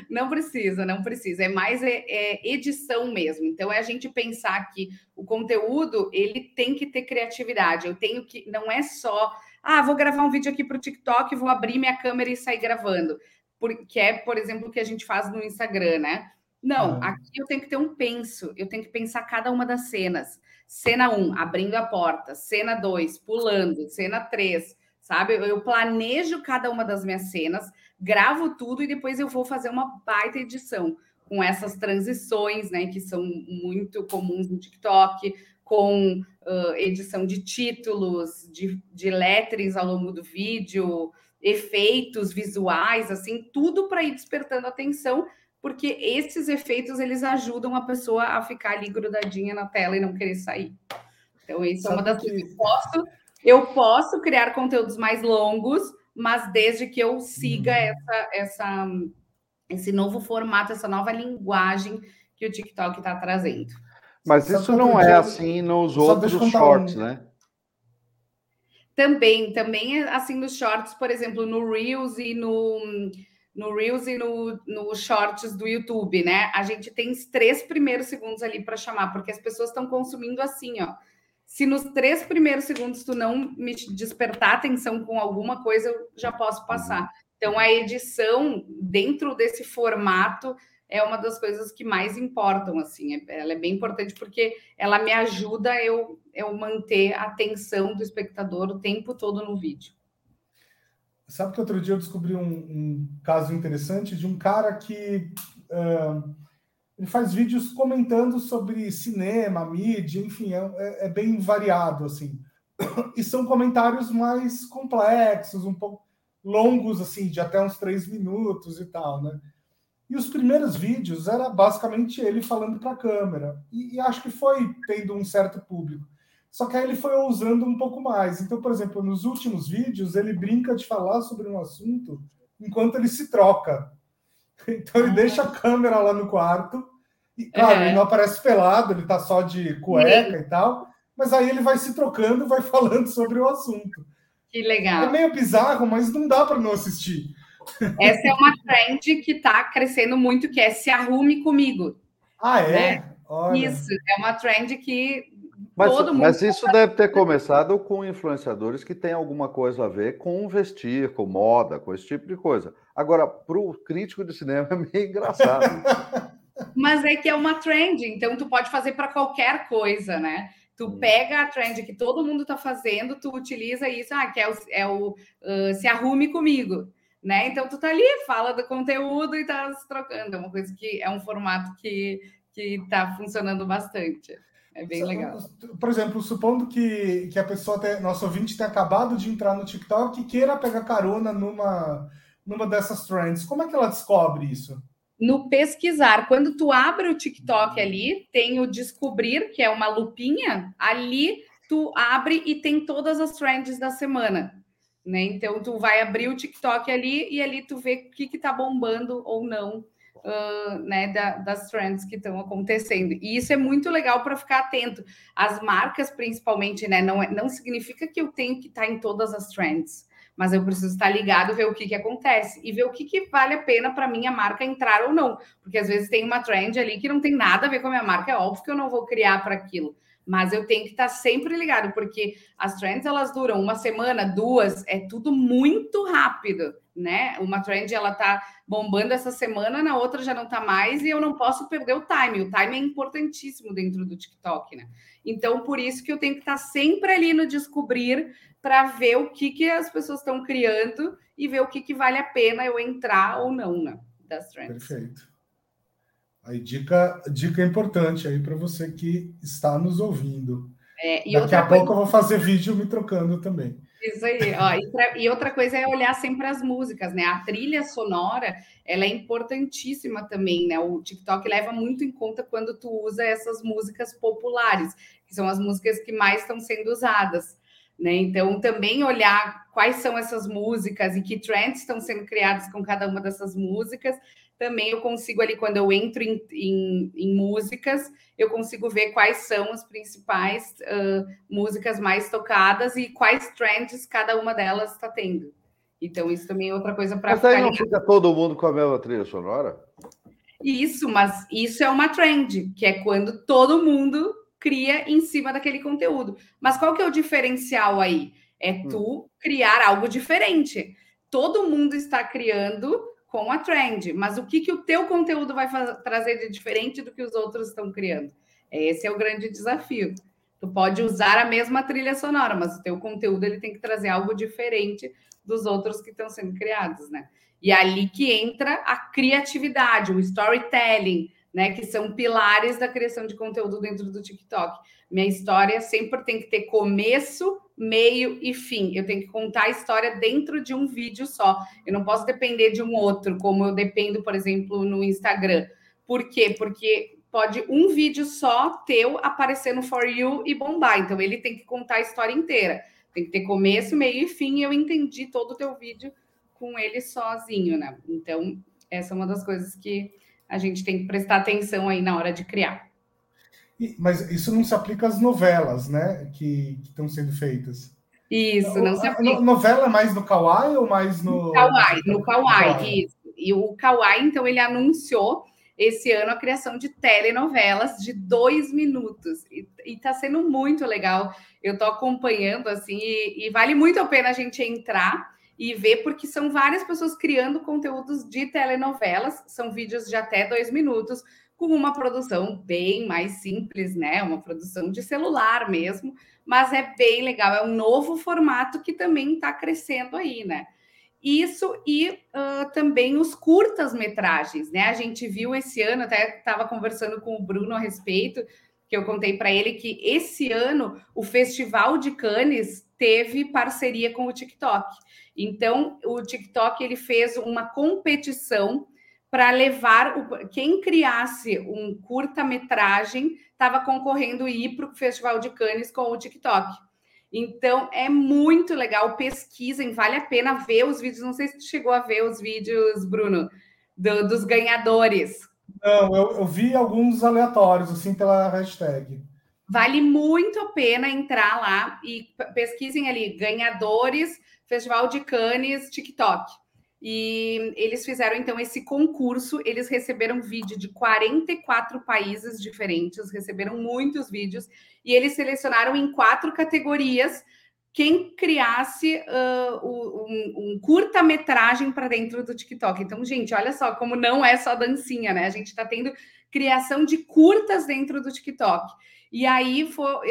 não precisa, não precisa. É mais é, é, edição mesmo. Então é a gente pensar que o conteúdo ele tem que ter criatividade. Eu tenho que não é só ah vou gravar um vídeo aqui para o TikTok, vou abrir minha câmera e sair gravando, porque é por exemplo o que a gente faz no Instagram, né? Não, uhum. aqui eu tenho que ter um penso. Eu tenho que pensar cada uma das cenas. Cena 1, abrindo a porta. Cena 2, pulando. Cena 3, sabe? Eu planejo cada uma das minhas cenas, gravo tudo e depois eu vou fazer uma baita edição com essas transições, né, que são muito comuns no TikTok, com uh, edição de títulos, de, de ao longo do vídeo, efeitos visuais, assim, tudo para ir despertando atenção porque esses efeitos eles ajudam a pessoa a ficar ali grudadinha na tela e não querer sair. Então, isso Sabe é uma das coisas que eu posso. Eu posso criar conteúdos mais longos, mas desde que eu siga uhum. essa, essa, esse novo formato, essa nova linguagem que o TikTok está trazendo. Mas isso não é assim nos outros shorts, um... né? Também, também é assim nos shorts, por exemplo, no Reels e no no Reels e no, no Shorts do YouTube, né? A gente tem os três primeiros segundos ali para chamar, porque as pessoas estão consumindo assim, ó. Se nos três primeiros segundos tu não me despertar atenção com alguma coisa, eu já posso passar. Então, a edição dentro desse formato é uma das coisas que mais importam, assim. É, ela é bem importante porque ela me ajuda eu, eu manter a atenção do espectador o tempo todo no vídeo. Sabe que outro dia eu descobri um, um caso interessante de um cara que uh, ele faz vídeos comentando sobre cinema, mídia, enfim, é, é, é, bem variado assim. E são comentários mais complexos, um pouco longos, assim, de até uns três minutos e tal, né? E os primeiros vídeos era basicamente ele falando para a câmera. E, e acho que foi tendo um certo público. Só que aí ele foi usando um pouco mais. Então, por exemplo, nos últimos vídeos, ele brinca de falar sobre um assunto enquanto ele se troca. Então, ele ah. deixa a câmera lá no quarto. E, claro, é. ele não aparece pelado, ele tá só de cueca e tal. Mas aí ele vai se trocando vai falando sobre o assunto. Que legal. É meio bizarro, mas não dá para não assistir. Essa é uma trend que está crescendo muito, que é se arrume comigo. Ah, é? Né? Isso, é uma trend que mas, mas isso deve ter começado com influenciadores que têm alguma coisa a ver com vestir, com moda, com esse tipo de coisa. Agora, para o crítico de cinema é meio engraçado. mas é que é uma trend, então tu pode fazer para qualquer coisa, né? Tu pega a trend que todo mundo está fazendo, tu utiliza isso, ah, que é o, é o uh, se arrume comigo, né? Então tu tá ali, fala do conteúdo e tá se trocando. É uma coisa que é um formato que que está funcionando bastante. É bem legal. Por exemplo, supondo que, que a pessoa, tem, nosso ouvinte, tenha acabado de entrar no TikTok e queira pegar carona numa, numa dessas trends, como é que ela descobre isso? No pesquisar, quando tu abre o TikTok ali, tem o descobrir, que é uma lupinha, ali tu abre e tem todas as trends da semana. Né? Então, tu vai abrir o TikTok ali e ali tu vê o que está bombando ou não uh, né, da, das trends que estão acontecendo. E isso é muito legal para ficar atento. As marcas, principalmente, né? Não, é, não significa que eu tenho que estar tá em todas as trends, mas eu preciso estar ligado, ver o que, que acontece e ver o que, que vale a pena para minha marca entrar ou não. Porque às vezes tem uma trend ali que não tem nada a ver com a minha marca, é óbvio que eu não vou criar para aquilo. Mas eu tenho que estar sempre ligado, porque as trends elas duram uma semana, duas, é tudo muito rápido, né? Uma trend ela tá bombando essa semana, na outra já não tá mais, e eu não posso perder o time. O time é importantíssimo dentro do TikTok, né? Então, por isso que eu tenho que estar sempre ali no descobrir para ver o que, que as pessoas estão criando e ver o que, que vale a pena eu entrar ou não, né? Das trends. Perfeito. Aí, dica, dica importante aí para você que está nos ouvindo. É, Daqui a pouco eu vou fazer vídeo me trocando também. Isso aí. Ó, e, pra, e, outra coisa é olhar sempre as músicas, né? A trilha sonora, ela é importantíssima também, né? O TikTok leva muito em conta quando tu usa essas músicas populares, que são as músicas que mais estão sendo usadas, né? Então, também olhar quais são essas músicas e que trends estão sendo criados com cada uma dessas músicas também eu consigo ali, quando eu entro em, em, em músicas, eu consigo ver quais são as principais uh, músicas mais tocadas e quais trends cada uma delas está tendo. Então, isso também é outra coisa para Mas aí não fica todo mundo com a mesma trilha sonora? Isso, mas isso é uma trend, que é quando todo mundo cria em cima daquele conteúdo. Mas qual que é o diferencial aí? É hum. tu criar algo diferente. Todo mundo está criando com a trend, mas o que, que o teu conteúdo vai trazer de diferente do que os outros estão criando? Esse é o grande desafio. Tu pode usar a mesma trilha sonora, mas o teu conteúdo ele tem que trazer algo diferente dos outros que estão sendo criados, né? E é ali que entra a criatividade, o storytelling, né? Que são pilares da criação de conteúdo dentro do TikTok. Minha história sempre tem que ter começo, meio e fim. Eu tenho que contar a história dentro de um vídeo só. Eu não posso depender de um outro, como eu dependo, por exemplo, no Instagram. Por quê? Porque pode um vídeo só teu aparecer no For You e bombar. Então, ele tem que contar a história inteira. Tem que ter começo, meio e fim. Eu entendi todo o teu vídeo com ele sozinho, né? Então, essa é uma das coisas que a gente tem que prestar atenção aí na hora de criar. Mas isso não se aplica às novelas, né? Que, estão sendo feitas. Isso, não se aplica. A novela é mais no Kawaii ou mais no. Kawaii, no Kawaii, isso. E o Kawaii, então, ele anunciou esse ano a criação de telenovelas de dois minutos. E está sendo muito legal. Eu estou acompanhando, assim, e, e vale muito a pena a gente entrar e ver, porque são várias pessoas criando conteúdos de telenovelas, são vídeos de até dois minutos, com uma produção bem mais simples, né? Uma produção de celular mesmo, mas é bem legal, é um novo formato que também está crescendo aí, né? Isso e uh, também os curtas-metragens, né? A gente viu esse ano, até estava conversando com o Bruno a respeito, que eu contei para ele que esse ano o Festival de Cannes teve parceria com o TikTok. Então, o TikTok ele fez uma competição para levar o, quem criasse um curta-metragem estava concorrendo ir para o Festival de Cannes com o TikTok. Então é muito legal, pesquisem, vale a pena ver os vídeos. Não sei se tu chegou a ver os vídeos, Bruno, do, dos ganhadores. Não, eu, eu vi alguns aleatórios, assim, pela hashtag. Vale muito a pena entrar lá e pesquisem ali ganhadores, Festival de Cannes, TikTok. E eles fizeram então esse concurso. Eles receberam vídeo de 44 países diferentes, receberam muitos vídeos, e eles selecionaram em quatro categorias quem criasse uh, um, um curta-metragem para dentro do TikTok. Então, gente, olha só como não é só dancinha, né? A gente está tendo criação de curtas dentro do TikTok. E aí for,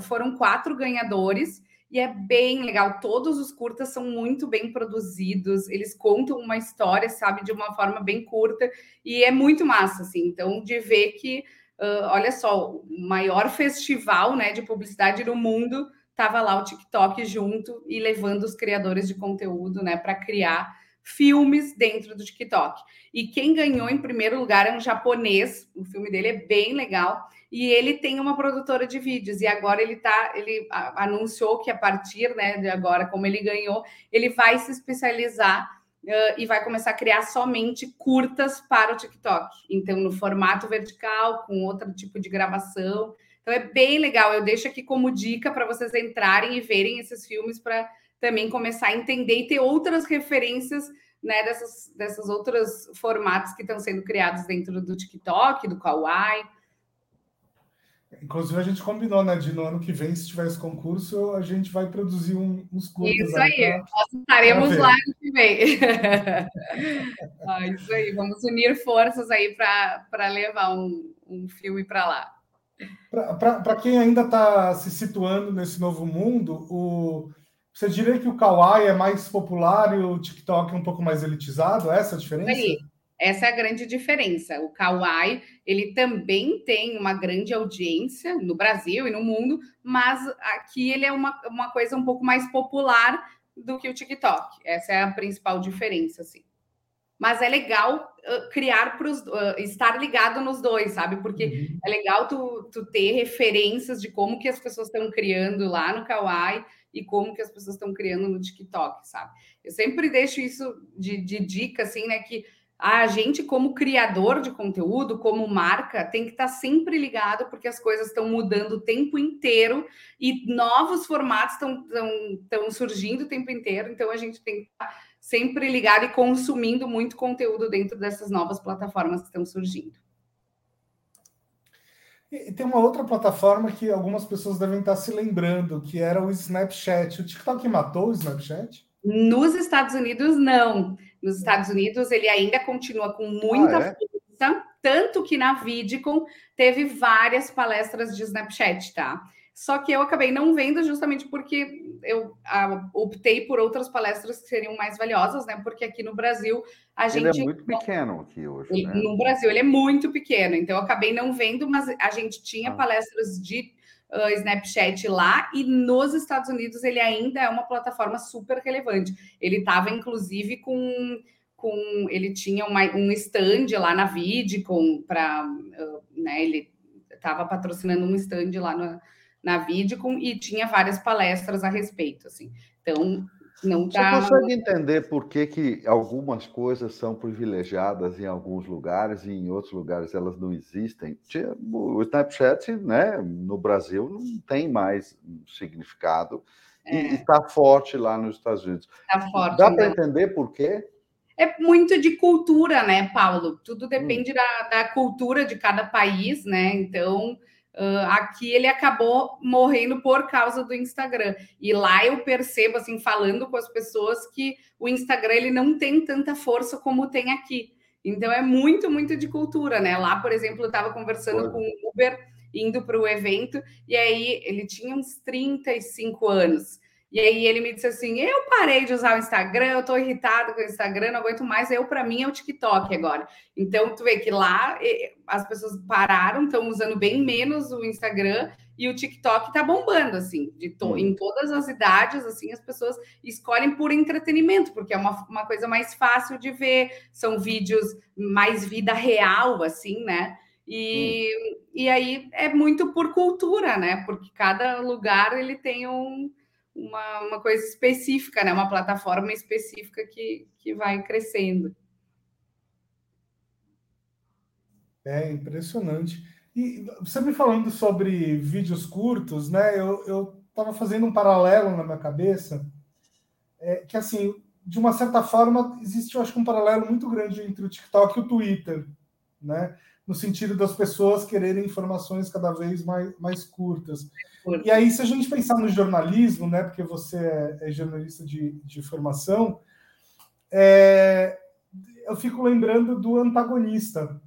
foram quatro ganhadores e é bem legal. Todos os curtas são muito bem produzidos, eles contam uma história, sabe, de uma forma bem curta, e é muito massa, assim. Então, de ver que, uh, olha só, o maior festival né, de publicidade no mundo estava lá o TikTok junto e levando os criadores de conteúdo né, para criar filmes dentro do TikTok. E quem ganhou em primeiro lugar é um japonês, o filme dele é bem legal e ele tem uma produtora de vídeos e agora ele tá, ele anunciou que a partir, né, de agora como ele ganhou, ele vai se especializar uh, e vai começar a criar somente curtas para o TikTok. Então no formato vertical, com outro tipo de gravação. Então é bem legal. Eu deixo aqui como dica para vocês entrarem e verem esses filmes para também começar a entender e ter outras referências né, dessas, dessas outros formatos que estão sendo criados dentro do TikTok, do Kawaii. Inclusive, a gente combinou, né? De no ano que vem, se tiver esse concurso, a gente vai produzir um, uns cursos. Isso aí, pra, nós estaremos lá no que vem. ah, isso aí, vamos unir forças aí para levar um, um filme para lá. Para quem ainda está se situando nesse novo mundo, o, você diria que o Kawaii é mais popular e o TikTok é um pouco mais elitizado? Essa é a diferença? Aí. Essa é a grande diferença. O Kawaii, ele também tem uma grande audiência no Brasil e no mundo, mas aqui ele é uma, uma coisa um pouco mais popular do que o TikTok. Essa é a principal diferença, assim. Mas é legal criar para uh, estar ligado nos dois, sabe? Porque uhum. é legal tu, tu ter referências de como que as pessoas estão criando lá no Kawaii e como que as pessoas estão criando no TikTok, sabe? Eu sempre deixo isso de, de dica, assim, né? Que a gente, como criador de conteúdo, como marca, tem que estar sempre ligado, porque as coisas estão mudando o tempo inteiro e novos formatos estão surgindo o tempo inteiro, então a gente tem que estar sempre ligado e consumindo muito conteúdo dentro dessas novas plataformas que estão surgindo. E tem uma outra plataforma que algumas pessoas devem estar se lembrando, que era o Snapchat. O TikTok matou o Snapchat? Nos Estados Unidos, não. Nos Estados Unidos, ele ainda continua com muita ah, é? força, tanto que na Vidcon teve várias palestras de Snapchat, tá? Só que eu acabei não vendo justamente porque eu ah, optei por outras palestras que seriam mais valiosas, né? Porque aqui no Brasil a gente. Ele é muito pequeno aqui hoje. Né? No Brasil ele é muito pequeno, então eu acabei não vendo, mas a gente tinha ah. palestras de uh, Snapchat lá e nos Estados Unidos ele ainda é uma plataforma super relevante. Ele estava, inclusive, com, com. Ele tinha uma, um stand lá na Vidcom para. Uh, né, ele estava patrocinando um stand lá na, na Vidcom e tinha várias palestras a respeito. Assim. Então, não tá... Você consegue entender por que, que algumas coisas são privilegiadas em alguns lugares e em outros lugares elas não existem? O Snapchat, né, no Brasil, não tem mais significado é. e está forte lá nos Estados Unidos. Tá forte, Dá para entender por quê? É muito de cultura, né, Paulo? Tudo hum. depende hum. da, da cultura de cada país, né? Então, Uh, aqui ele acabou morrendo por causa do Instagram. E lá eu percebo, assim, falando com as pessoas, que o Instagram ele não tem tanta força como tem aqui. Então é muito, muito de cultura, né? Lá, por exemplo, eu estava conversando com o Uber, indo para o evento, e aí ele tinha uns 35 anos. E aí ele me disse assim: eu parei de usar o Instagram, eu tô irritado com o Instagram, não aguento mais. Eu, para mim, é o TikTok agora. Então, tu vê que lá as pessoas pararam, estão usando bem menos o Instagram e o TikTok tá bombando, assim, de to em todas as idades, assim, as pessoas escolhem por entretenimento, porque é uma, uma coisa mais fácil de ver, são vídeos mais vida real, assim, né? E, hum. e aí é muito por cultura, né? Porque cada lugar ele tem um uma, uma coisa específica, né? Uma plataforma específica que, que vai crescendo. É impressionante. E você me falando sobre vídeos curtos, né? Eu estava fazendo um paralelo na minha cabeça, é, que assim, de uma certa forma, existe, eu acho, um paralelo muito grande entre o TikTok e o Twitter, né? No sentido das pessoas quererem informações cada vez mais, mais curtas. E aí, se a gente pensar no jornalismo, né, porque você é, é jornalista de, de formação, é, eu fico lembrando do antagonista.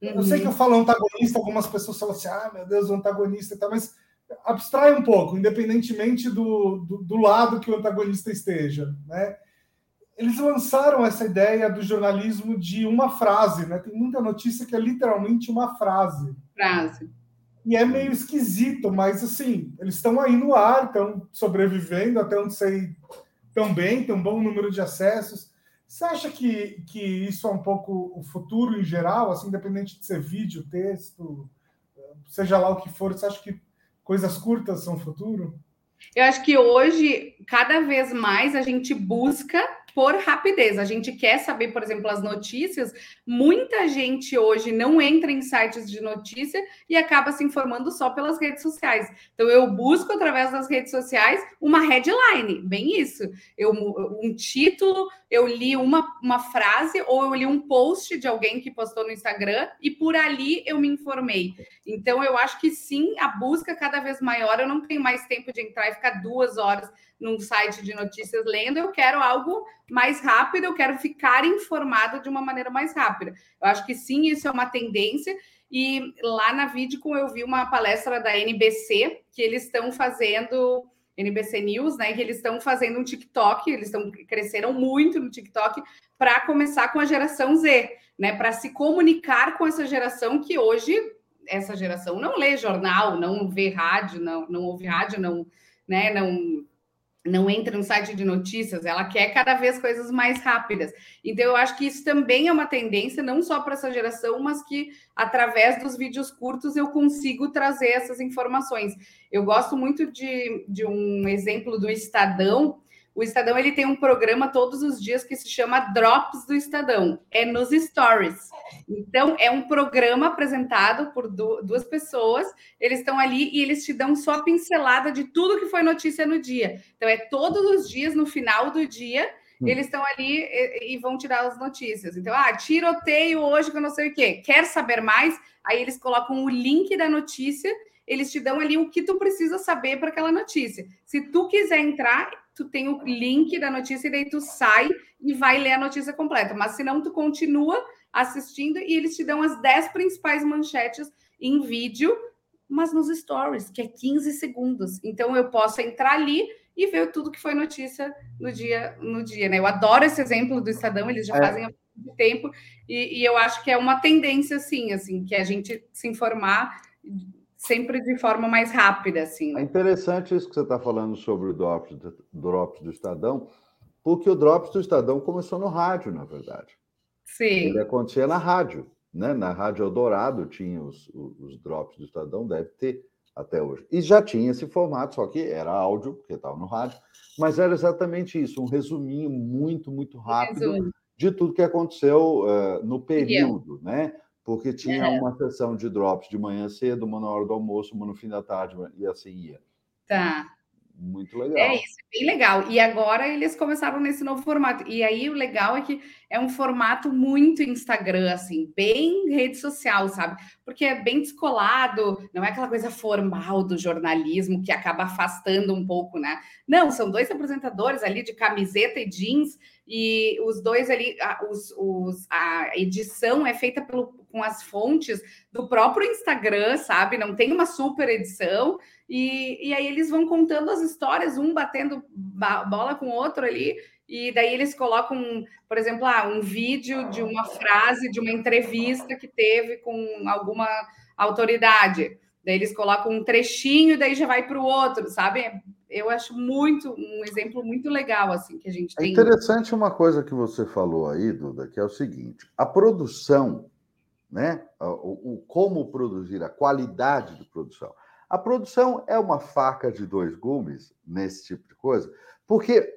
Uhum. Eu sei que eu uhum. falo antagonista, algumas pessoas falam assim, ah, meu Deus, o antagonista, tá, mas abstrai um pouco, independentemente do, do, do, lado que o antagonista esteja, né? Eles lançaram essa ideia do jornalismo de uma frase, né? Tem muita notícia que é literalmente uma frase. Frase. E é meio esquisito, mas assim, eles estão aí no ar, estão sobrevivendo, até onde sei tão bem, tem um bom número de acessos. Você acha que, que isso é um pouco o futuro em geral, assim, independente de ser vídeo, texto, seja lá o que for, você acha que coisas curtas são futuro? Eu acho que hoje, cada vez mais, a gente busca por rapidez. A gente quer saber, por exemplo, as notícias. Muita gente hoje não entra em sites de notícia e acaba se informando só pelas redes sociais. Então, eu busco através das redes sociais uma headline, bem isso. Eu, um título, eu li uma, uma frase ou eu li um post de alguém que postou no Instagram e por ali eu me informei. Então, eu acho que sim, a busca cada vez maior. Eu não tenho mais tempo de entrar e ficar duas horas num site de notícias lendo, eu quero algo mais rápido, eu quero ficar informado de uma maneira mais rápida. Eu acho que sim, isso é uma tendência. E lá na Vidcom eu vi uma palestra da NBC que eles estão fazendo NBC News, né? Que eles estão fazendo um TikTok, eles estão cresceram muito no TikTok para começar com a geração Z, né? Para se comunicar com essa geração que hoje essa geração não lê jornal, não vê rádio, não, não ouve rádio, não, né? Não não entra no site de notícias, ela quer cada vez coisas mais rápidas. Então, eu acho que isso também é uma tendência, não só para essa geração, mas que através dos vídeos curtos eu consigo trazer essas informações. Eu gosto muito de, de um exemplo do Estadão, o Estadão ele tem um programa todos os dias que se chama Drops do Estadão, é nos stories. Então é um programa apresentado por duas pessoas, eles estão ali e eles te dão só a pincelada de tudo que foi notícia no dia. Então é todos os dias no final do dia hum. eles estão ali e, e, vão tirar as notícias. Então, ah, tiroteio hoje que eu não sei o quê. Quer saber mais? Aí eles colocam o link da notícia, eles te dão ali o que tu precisa saber para aquela notícia. Se tu quiser entrar, tu tem o link da notícia e daí tu sai e vai ler a notícia completa. Mas se não, tu continua assistindo e eles te dão as 10 principais manchetes em vídeo, mas nos stories, que é 15 segundos. Então eu posso entrar ali e ver tudo que foi notícia no dia, no dia, né? Eu adoro esse exemplo do Estadão, eles já é. fazem há muito tempo, e, e eu acho que é uma tendência, assim, assim, que a gente se informar sempre de forma mais rápida, assim. É interessante isso que você está falando sobre o Drops, Drops do Estadão, porque o Drops do Estadão começou no rádio, na verdade. Sim. Ele acontecia na rádio, né? Na Rádio Eldorado tinha os, os Drops do Estadão, deve ter até hoje. E já tinha esse formato, só que era áudio, porque estava no rádio, mas era exatamente isso, um resuminho muito, muito rápido Resumo. de tudo que aconteceu uh, no período, né? Porque tinha é. uma sessão de drops de manhã cedo, uma na hora do almoço, uma no fim da tarde, e assim ia. Tá. Muito legal. É isso, bem legal. E agora eles começaram nesse novo formato. E aí o legal é que é um formato muito Instagram, assim, bem rede social, sabe? Porque é bem descolado, não é aquela coisa formal do jornalismo que acaba afastando um pouco, né? Não, são dois apresentadores ali de camiseta e jeans e os dois ali, a, os, os, a edição é feita pelo, com as fontes do próprio Instagram, sabe? Não tem uma super edição, e, e aí eles vão contando as histórias, um batendo bola com o outro ali, e daí eles colocam, por exemplo, ah, um vídeo de uma frase de uma entrevista que teve com alguma autoridade. Daí eles colocam um trechinho, daí já vai para o outro, sabe? Eu acho muito um exemplo muito legal assim que a gente é tem. É interessante uma coisa que você falou aí, Duda, que é o seguinte: a produção, né? O, o como produzir, a qualidade de produção. A produção é uma faca de dois gumes nesse tipo de coisa, porque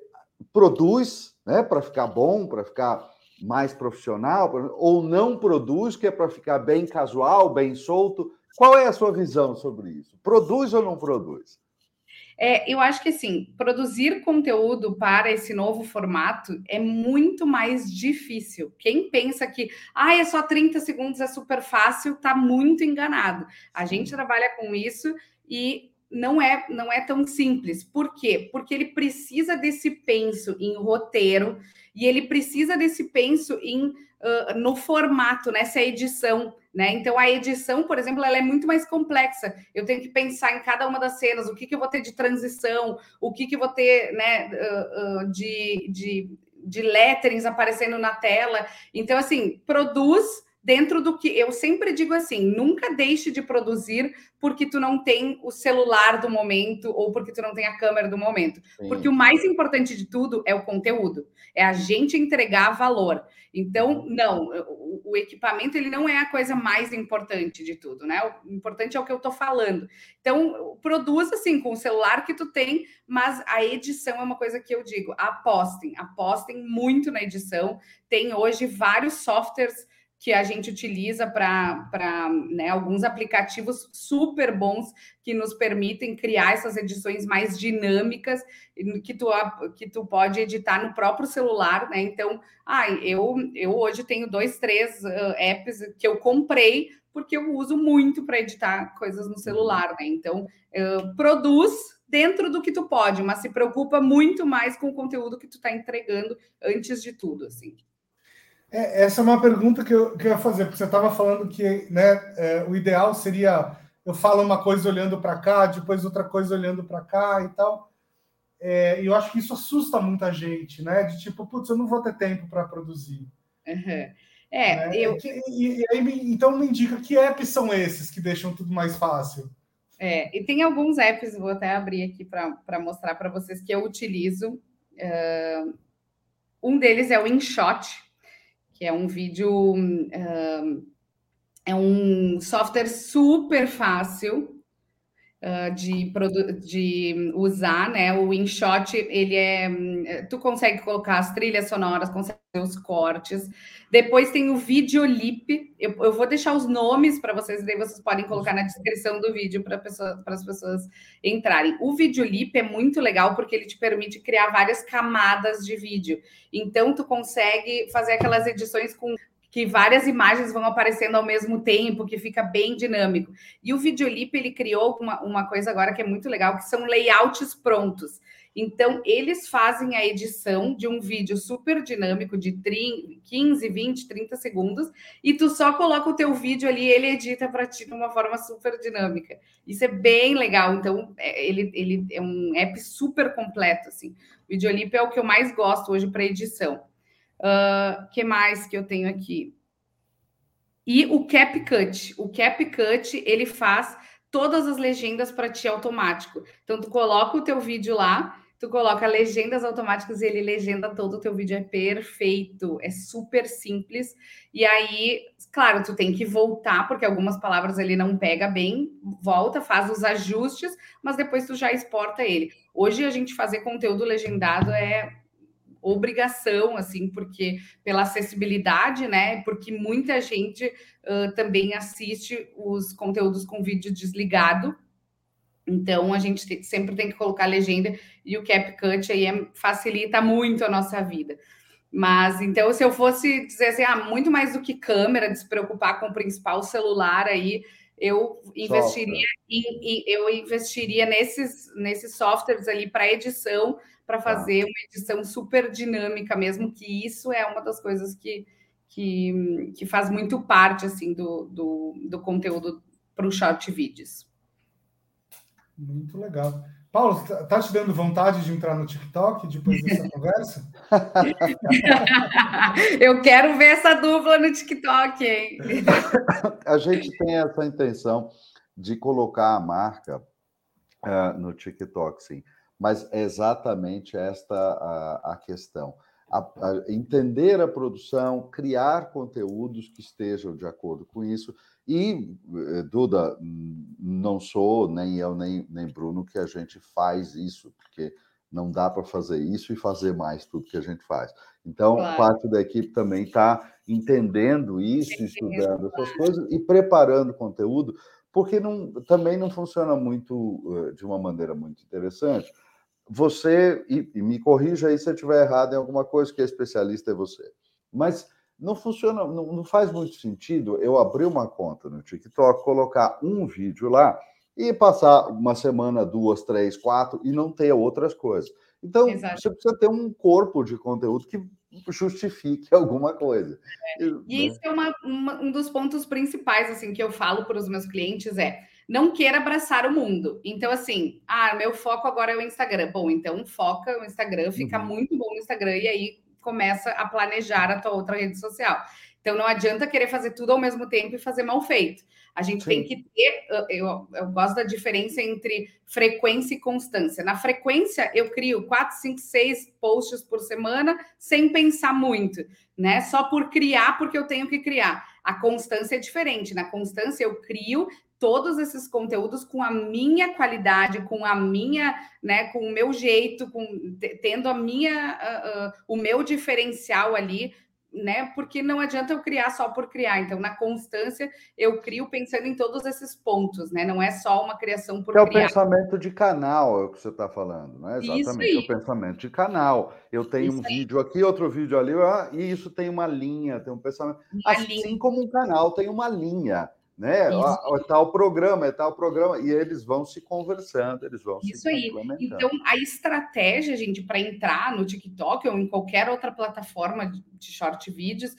produz, né, para ficar bom, para ficar mais profissional, ou não produz, que é para ficar bem casual, bem solto, qual é a sua visão sobre isso? Produz ou não produz? É, eu acho que assim, produzir conteúdo para esse novo formato é muito mais difícil. Quem pensa que ah, é só 30 segundos, é super fácil, está muito enganado. A gente trabalha com isso e não é não é tão simples. Por quê? Porque ele precisa desse penso em roteiro e ele precisa desse penso em uh, no formato, nessa edição né? Então a edição, por exemplo, ela é muito mais complexa. Eu tenho que pensar em cada uma das cenas, o que, que eu vou ter de transição, o que, que eu vou ter né, uh, uh, de, de, de letterings aparecendo na tela. Então, assim, produz dentro do que eu sempre digo assim, nunca deixe de produzir porque tu não tem o celular do momento ou porque tu não tem a câmera do momento. Sim. Porque o mais importante de tudo é o conteúdo, é a gente entregar valor. Então, não, o, o, equipamento ele não é a coisa mais importante de tudo, né? O importante é o que eu estou falando. Então, produz assim com o celular que tu tem, mas a edição é uma coisa que eu digo: apostem, apostem muito na edição. Tem hoje vários softwares que a gente utiliza para né, alguns aplicativos super bons que nos permitem criar essas edições mais dinâmicas que tu, que tu pode editar no próprio celular, né? Então, ah, eu, eu hoje tenho dois, três uh, apps que eu comprei porque eu uso muito para editar coisas no celular, né? Então, uh, produz dentro do que tu pode, mas se preocupa muito mais com o conteúdo que tu está entregando antes de tudo, assim. É, essa é uma pergunta que eu, que eu ia fazer, porque você estava falando que né, é, o ideal seria eu falo uma coisa olhando para cá, depois outra coisa olhando para cá e tal. É, e eu acho que isso assusta muita gente, né? De tipo, putz, eu não vou ter tempo para produzir. Uhum. É, né? eu... E, e, aí, então me indica que apps são esses que deixam tudo mais fácil. É, e tem alguns apps, vou até abrir aqui para mostrar para vocês que eu utilizo. Uh, um deles é o InShot, que é um vídeo. Uh, é um software super fácil uh, de, de usar, né? O InShot, ele é. Tu consegue colocar as trilhas sonoras, consegue os cortes. Depois tem o Videolip. Eu, eu vou deixar os nomes para vocês, daí vocês podem colocar na descrição do vídeo para pessoa, as pessoas entrarem. O Videolip é muito legal porque ele te permite criar várias camadas de vídeo. Então, tu consegue fazer aquelas edições com que várias imagens vão aparecendo ao mesmo tempo, que fica bem dinâmico. E o Videolip, ele criou uma, uma coisa agora que é muito legal, que são layouts prontos. Então, eles fazem a edição de um vídeo super dinâmico de 30, 15, 20, 30 segundos, e tu só coloca o teu vídeo ali, ele edita para ti de uma forma super dinâmica. Isso é bem legal. Então, é, ele, ele é um app super completo, assim. O Videolip é o que eu mais gosto hoje para edição. Uh, que mais que eu tenho aqui? E o CapCut. O CapCut, ele faz todas as legendas para ti automático. Então, tu coloca o teu vídeo lá, tu coloca legendas automáticas e ele legenda todo o teu vídeo. É perfeito, é super simples. E aí, claro, tu tem que voltar, porque algumas palavras ele não pega bem, volta, faz os ajustes, mas depois tu já exporta ele. Hoje a gente fazer conteúdo legendado é obrigação, assim, porque pela acessibilidade, né? Porque muita gente uh, também assiste os conteúdos com vídeo desligado. Então a gente tem, sempre tem que colocar legenda e o CapCut aí é, facilita muito a nossa vida. Mas então, se eu fosse dizer assim, ah, muito mais do que câmera, de se preocupar com o principal celular aí, eu investiria em, em, eu investiria nesses, nesses softwares ali para edição, para tá. fazer uma edição super dinâmica mesmo, que isso é uma das coisas que, que, que faz muito parte assim do, do, do conteúdo para o short vídeos. Muito legal. Paulo, tá, tá te dando vontade de entrar no TikTok depois dessa conversa? Eu quero ver essa dupla no TikTok, hein? A gente tem essa intenção de colocar a marca uh, no TikTok, sim mas é exatamente esta a, a questão. A, a entender a produção, criar conteúdos que estejam de acordo com isso. E, eh, Duda, não sou nem eu, nem, nem Bruno, que a gente faz isso, porque não dá para fazer isso e fazer mais tudo que a gente faz. Então, claro. parte da equipe também está entendendo isso, estudando essas coisas e preparando conteúdo, porque não, também não funciona muito eh, de uma maneira muito interessante você, e, e me corrija aí se eu estiver errado em alguma coisa, que é especialista é você. Mas não funciona, não, não, faz muito sentido eu abrir uma conta no TikTok, colocar um vídeo lá e passar uma semana, duas, três, quatro e não ter outras coisas. Então, Exato. você precisa ter um corpo de conteúdo que justifique alguma coisa. É. E né? isso é uma, uma, um dos pontos principais assim que eu falo para os meus clientes é não queira abraçar o mundo. Então, assim, ah, meu foco agora é o Instagram. Bom, então foca o Instagram, fica uhum. muito bom no Instagram, e aí começa a planejar a tua outra rede social. Então não adianta querer fazer tudo ao mesmo tempo e fazer mal feito. A gente Sim. tem que ter, eu, eu gosto da diferença entre frequência e constância. Na frequência, eu crio quatro, cinco, seis posts por semana sem pensar muito, né? Só por criar, porque eu tenho que criar. A constância é diferente. Na constância, eu crio todos esses conteúdos com a minha qualidade, com a minha, né, com o meu jeito, com tendo a minha, uh, uh, o meu diferencial ali, né? Porque não adianta eu criar só por criar. Então, na constância, eu crio pensando em todos esses pontos, né? Não é só uma criação por é criar. É o pensamento de canal, é o que você está falando, né? Exatamente, é o pensamento de canal. Eu tenho isso um aí. vídeo aqui, outro vídeo ali, e isso tem uma linha, tem um pensamento. Uma assim linha. como um canal tem uma linha né? É tal programa, é tal programa, e eles vão se conversando, eles vão Isso se aí. Então, a estratégia, gente, para entrar no TikTok ou em qualquer outra plataforma de short vídeos,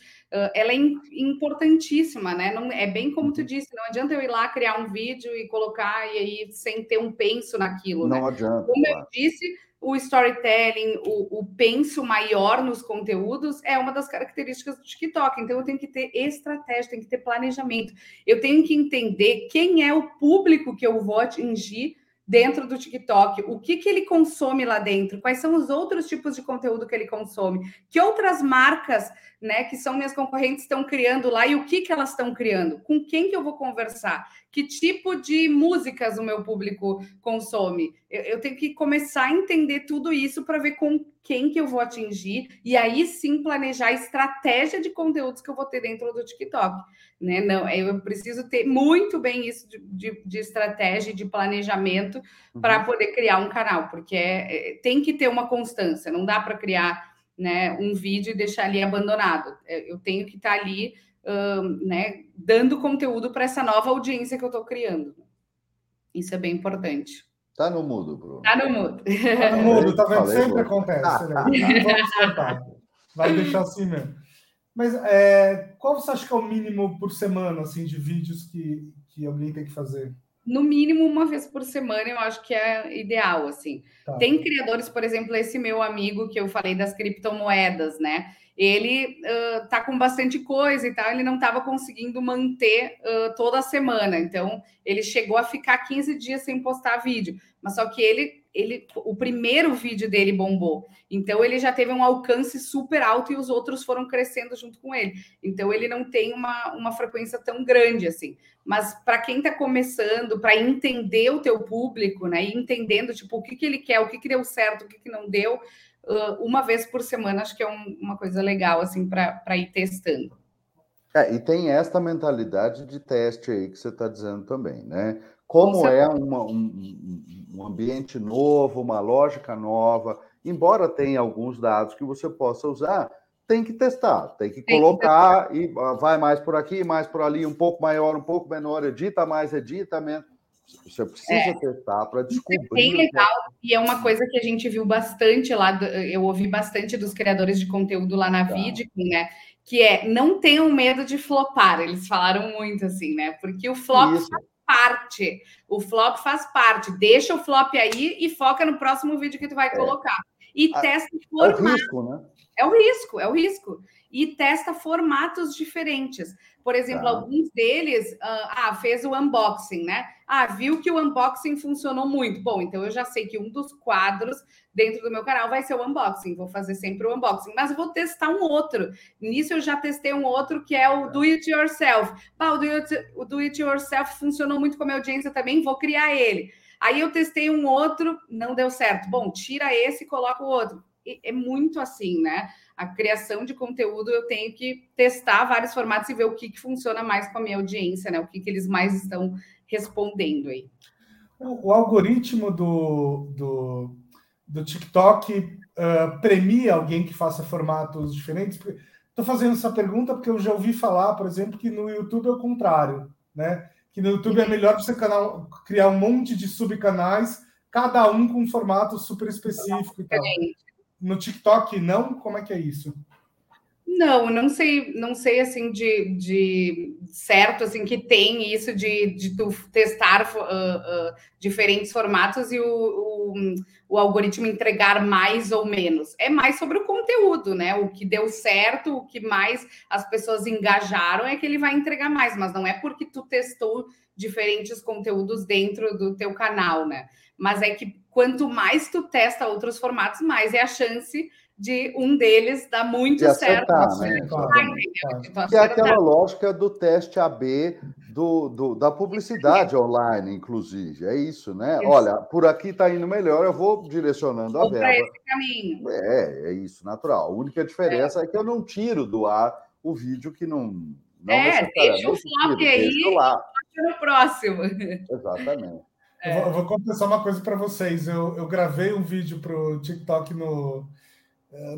ela é importantíssima, né? Não, é bem como tu uhum. disse, não adianta eu ir lá criar um vídeo e colocar e aí sem ter um penso naquilo. Não né? adianta. Como eu disse, o storytelling, o, o penso maior nos conteúdos é uma das características do TikTok. Então, eu tenho que ter estratégia, tenho que ter planejamento. Eu tenho que entender quem é o público que eu vou atingir dentro do TikTok, o que, que ele consome lá dentro, quais são os outros tipos de conteúdo que ele consome, que outras marcas, né, que são minhas concorrentes, estão criando lá e o que, que elas estão criando, com quem que eu vou conversar, que tipo de músicas o meu público consome. Eu, eu tenho que começar a entender tudo isso para ver com quem que eu vou atingir e aí sim planejar a estratégia de conteúdos que eu vou ter dentro do TikTok. Né? Não, eu preciso ter muito bem isso de, de, de estratégia, de planejamento uhum. para poder criar um canal, porque é, é, tem que ter uma constância, não dá para criar né, um vídeo e deixar ali abandonado. É, eu tenho que estar tá ali né, dando conteúdo para essa nova audiência que eu estou criando. Isso é bem importante. Tá no mudo, Bruno. Tá no mudo. Tá no mudo, tá vendo? Sempre acontece. Né? Vamos Vai deixar assim mesmo. Mas é, qual você acha que é o mínimo por semana assim, de vídeos que, que alguém tem que fazer? No mínimo uma vez por semana, eu acho que é ideal. assim. Tá. Tem criadores, por exemplo, esse meu amigo que eu falei das criptomoedas, né? ele uh, tá com bastante coisa e tal, ele não estava conseguindo manter uh, toda a semana. Então, ele chegou a ficar 15 dias sem postar vídeo. Mas só que ele, ele, o primeiro vídeo dele bombou. Então, ele já teve um alcance super alto e os outros foram crescendo junto com ele. Então, ele não tem uma, uma frequência tão grande assim. Mas para quem está começando, para entender o teu público, né? E entendendo tipo o que, que ele quer, o que, que deu certo, o que, que não deu uma vez por semana, acho que é um, uma coisa legal, assim, para ir testando. É, e tem esta mentalidade de teste aí que você está dizendo também, né? Como é uma, um, um ambiente novo, uma lógica nova, embora tenha alguns dados que você possa usar, tem que testar, tem que tem colocar que e vai mais por aqui, mais por ali, um pouco maior, um pouco menor, edita mais, edita menos. Você precisa é. testar para descobrir. É bem legal, e é uma coisa que a gente viu bastante lá, eu ouvi bastante dos criadores de conteúdo lá na tá. né? Que é não tenham medo de flopar. Eles falaram muito assim, né? Porque o flop Isso. faz parte. O flop faz parte. Deixa o flop aí e foca no próximo vídeo que tu vai é. colocar. E a, testa formato. É o risco, né? É o risco, é o risco. E testa formatos diferentes. Por exemplo, tá. alguns deles, uh, ah, fez o unboxing, né? Ah, viu que o unboxing funcionou muito. Bom, então eu já sei que um dos quadros dentro do meu canal vai ser o unboxing. Vou fazer sempre o unboxing, mas vou testar um outro. Nisso eu já testei um outro que é o do it yourself. Ah, o do it, o do it yourself funcionou muito com a minha audiência também, vou criar ele. Aí eu testei um outro, não deu certo. Bom, tira esse e coloca o outro. É muito assim, né? a criação de conteúdo, eu tenho que testar vários formatos e ver o que, que funciona mais com a minha audiência, né? O que, que eles mais estão respondendo aí. O, o algoritmo do, do, do TikTok uh, premia alguém que faça formatos diferentes? Estou fazendo essa pergunta porque eu já ouvi falar, por exemplo, que no YouTube é o contrário, né? Que no YouTube é uhum. melhor você canal, criar um monte de subcanais, cada um com um formato super específico e tal. No TikTok, não? Como é que é isso? Não, não sei, não sei assim de, de certo assim que tem isso de, de tu testar uh, uh, diferentes formatos e o, o, o, algoritmo entregar mais ou menos. É mais sobre o conteúdo, né? O que deu certo, o que mais as pessoas engajaram é que ele vai entregar mais, mas não é porque tu testou diferentes conteúdos dentro do teu canal, né? Mas é que quanto mais tu testa outros formatos, mais é a chance de um deles dar muito acertar, certo. Né? que é aquela lógica do teste AB do, do da publicidade online, inclusive. É isso, né? Isso. Olha, por aqui está indo melhor, eu vou direcionando vou a verba. esse caminho. É, é isso, natural. A única diferença é. é. que eu não tiro do ar o vídeo que não. não é, deixa o flop aí lá. no próximo. Exatamente. É. Eu, vou, eu vou confessar uma coisa para vocês. Eu, eu gravei um vídeo para o TikTok no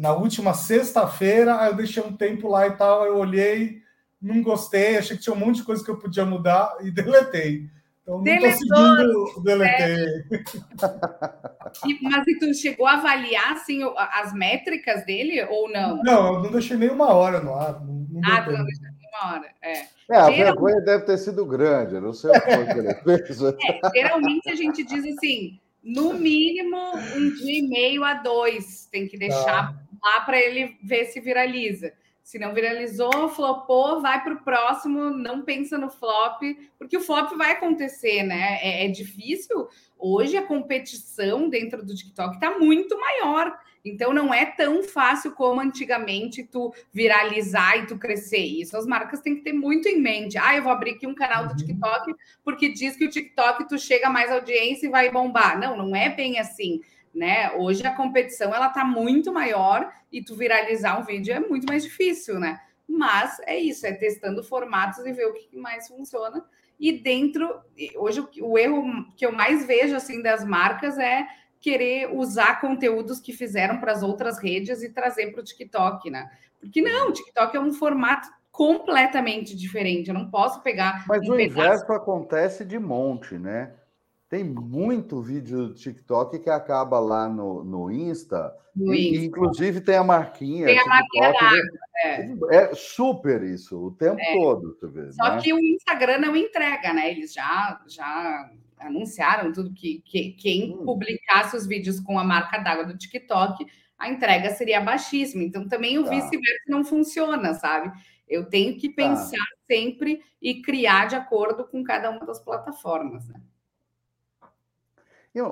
na última sexta-feira, eu deixei um tempo lá e tal, eu olhei, não gostei, achei que tinha um monte de coisa que eu podia mudar e deletei. Então, não seguindo, deletei. E, mas e tu chegou a avaliar assim, as métricas dele ou não? Não, eu não deixei nem uma hora no ar. Não, não ah, tu não deixou uma hora. É, é a vergonha deve ter sido grande, não sei o que ele fez. É, geralmente a gente diz assim no mínimo um dia e meio a dois. Tem que deixar tá. lá para ele ver se viraliza. Se não viralizou, flopou, vai para o próximo, não pensa no flop, porque o flop vai acontecer, né? É, é difícil. Hoje a competição dentro do TikTok está muito maior. Então não é tão fácil como antigamente tu viralizar e tu crescer. Isso as marcas têm que ter muito em mente. Ah, eu vou abrir aqui um canal do uhum. TikTok porque diz que o TikTok tu chega mais audiência e vai bombar. Não, não é bem assim, né? Hoje a competição ela tá muito maior e tu viralizar um vídeo é muito mais difícil, né? Mas é isso, é testando formatos e ver o que mais funciona. E dentro, hoje o erro que eu mais vejo assim das marcas é querer usar conteúdos que fizeram para as outras redes e trazer para o TikTok, né? Porque não, o TikTok é um formato completamente diferente. Eu não posso pegar. Mas um o pedaço... inverso acontece de monte, né? Tem muito vídeo do TikTok que acaba lá no, no Insta. No e, Insta. Inclusive tem a marquinha. Tem a marquinha da água. É. é. super isso, o tempo é. todo. Vê, Só né? que o Instagram não entrega, né? Eles já, já anunciaram tudo que, que quem hum. publicasse os vídeos com a marca d'água do TikTok, a entrega seria baixíssima. Então, também o tá. vice-versa não funciona, sabe? Eu tenho que tá. pensar tá. sempre e criar de acordo com cada uma das plataformas, né?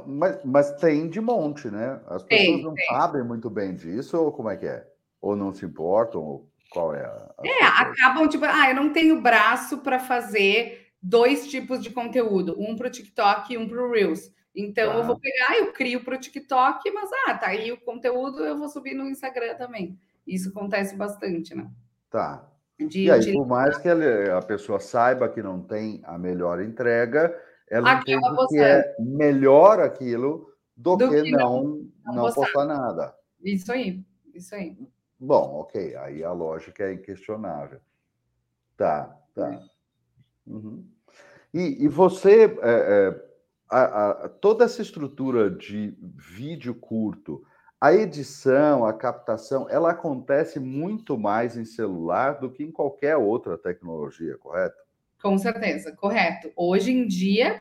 Mas, mas tem de monte, né? As pessoas tem, não tem. sabem muito bem disso, ou como é que é? Ou não se importam, ou qual é a. a é, acabam tipo, ah, eu não tenho braço para fazer dois tipos de conteúdo, um para o TikTok e um para o Reels. Então eu vou tá. pegar, eu crio para o TikTok, mas ah, tá aí o conteúdo, eu vou subir no Instagram também. Isso acontece bastante, né? Tá. De, e aí, de... por mais que a pessoa saiba que não tem a melhor entrega, ela entende que é melhor aquilo do, do que, que, não, não, não postar. postar nada. Isso aí, isso aí. Bom, ok, aí a lógica é inquestionável. Tá, tá. Uhum. E, e, você, é, é, a, a, toda essa estrutura de vídeo curto, a edição, a captação, ela acontece muito mais em celular do que em qualquer outra tecnologia, correto? Com certeza, correto. Hoje em dia,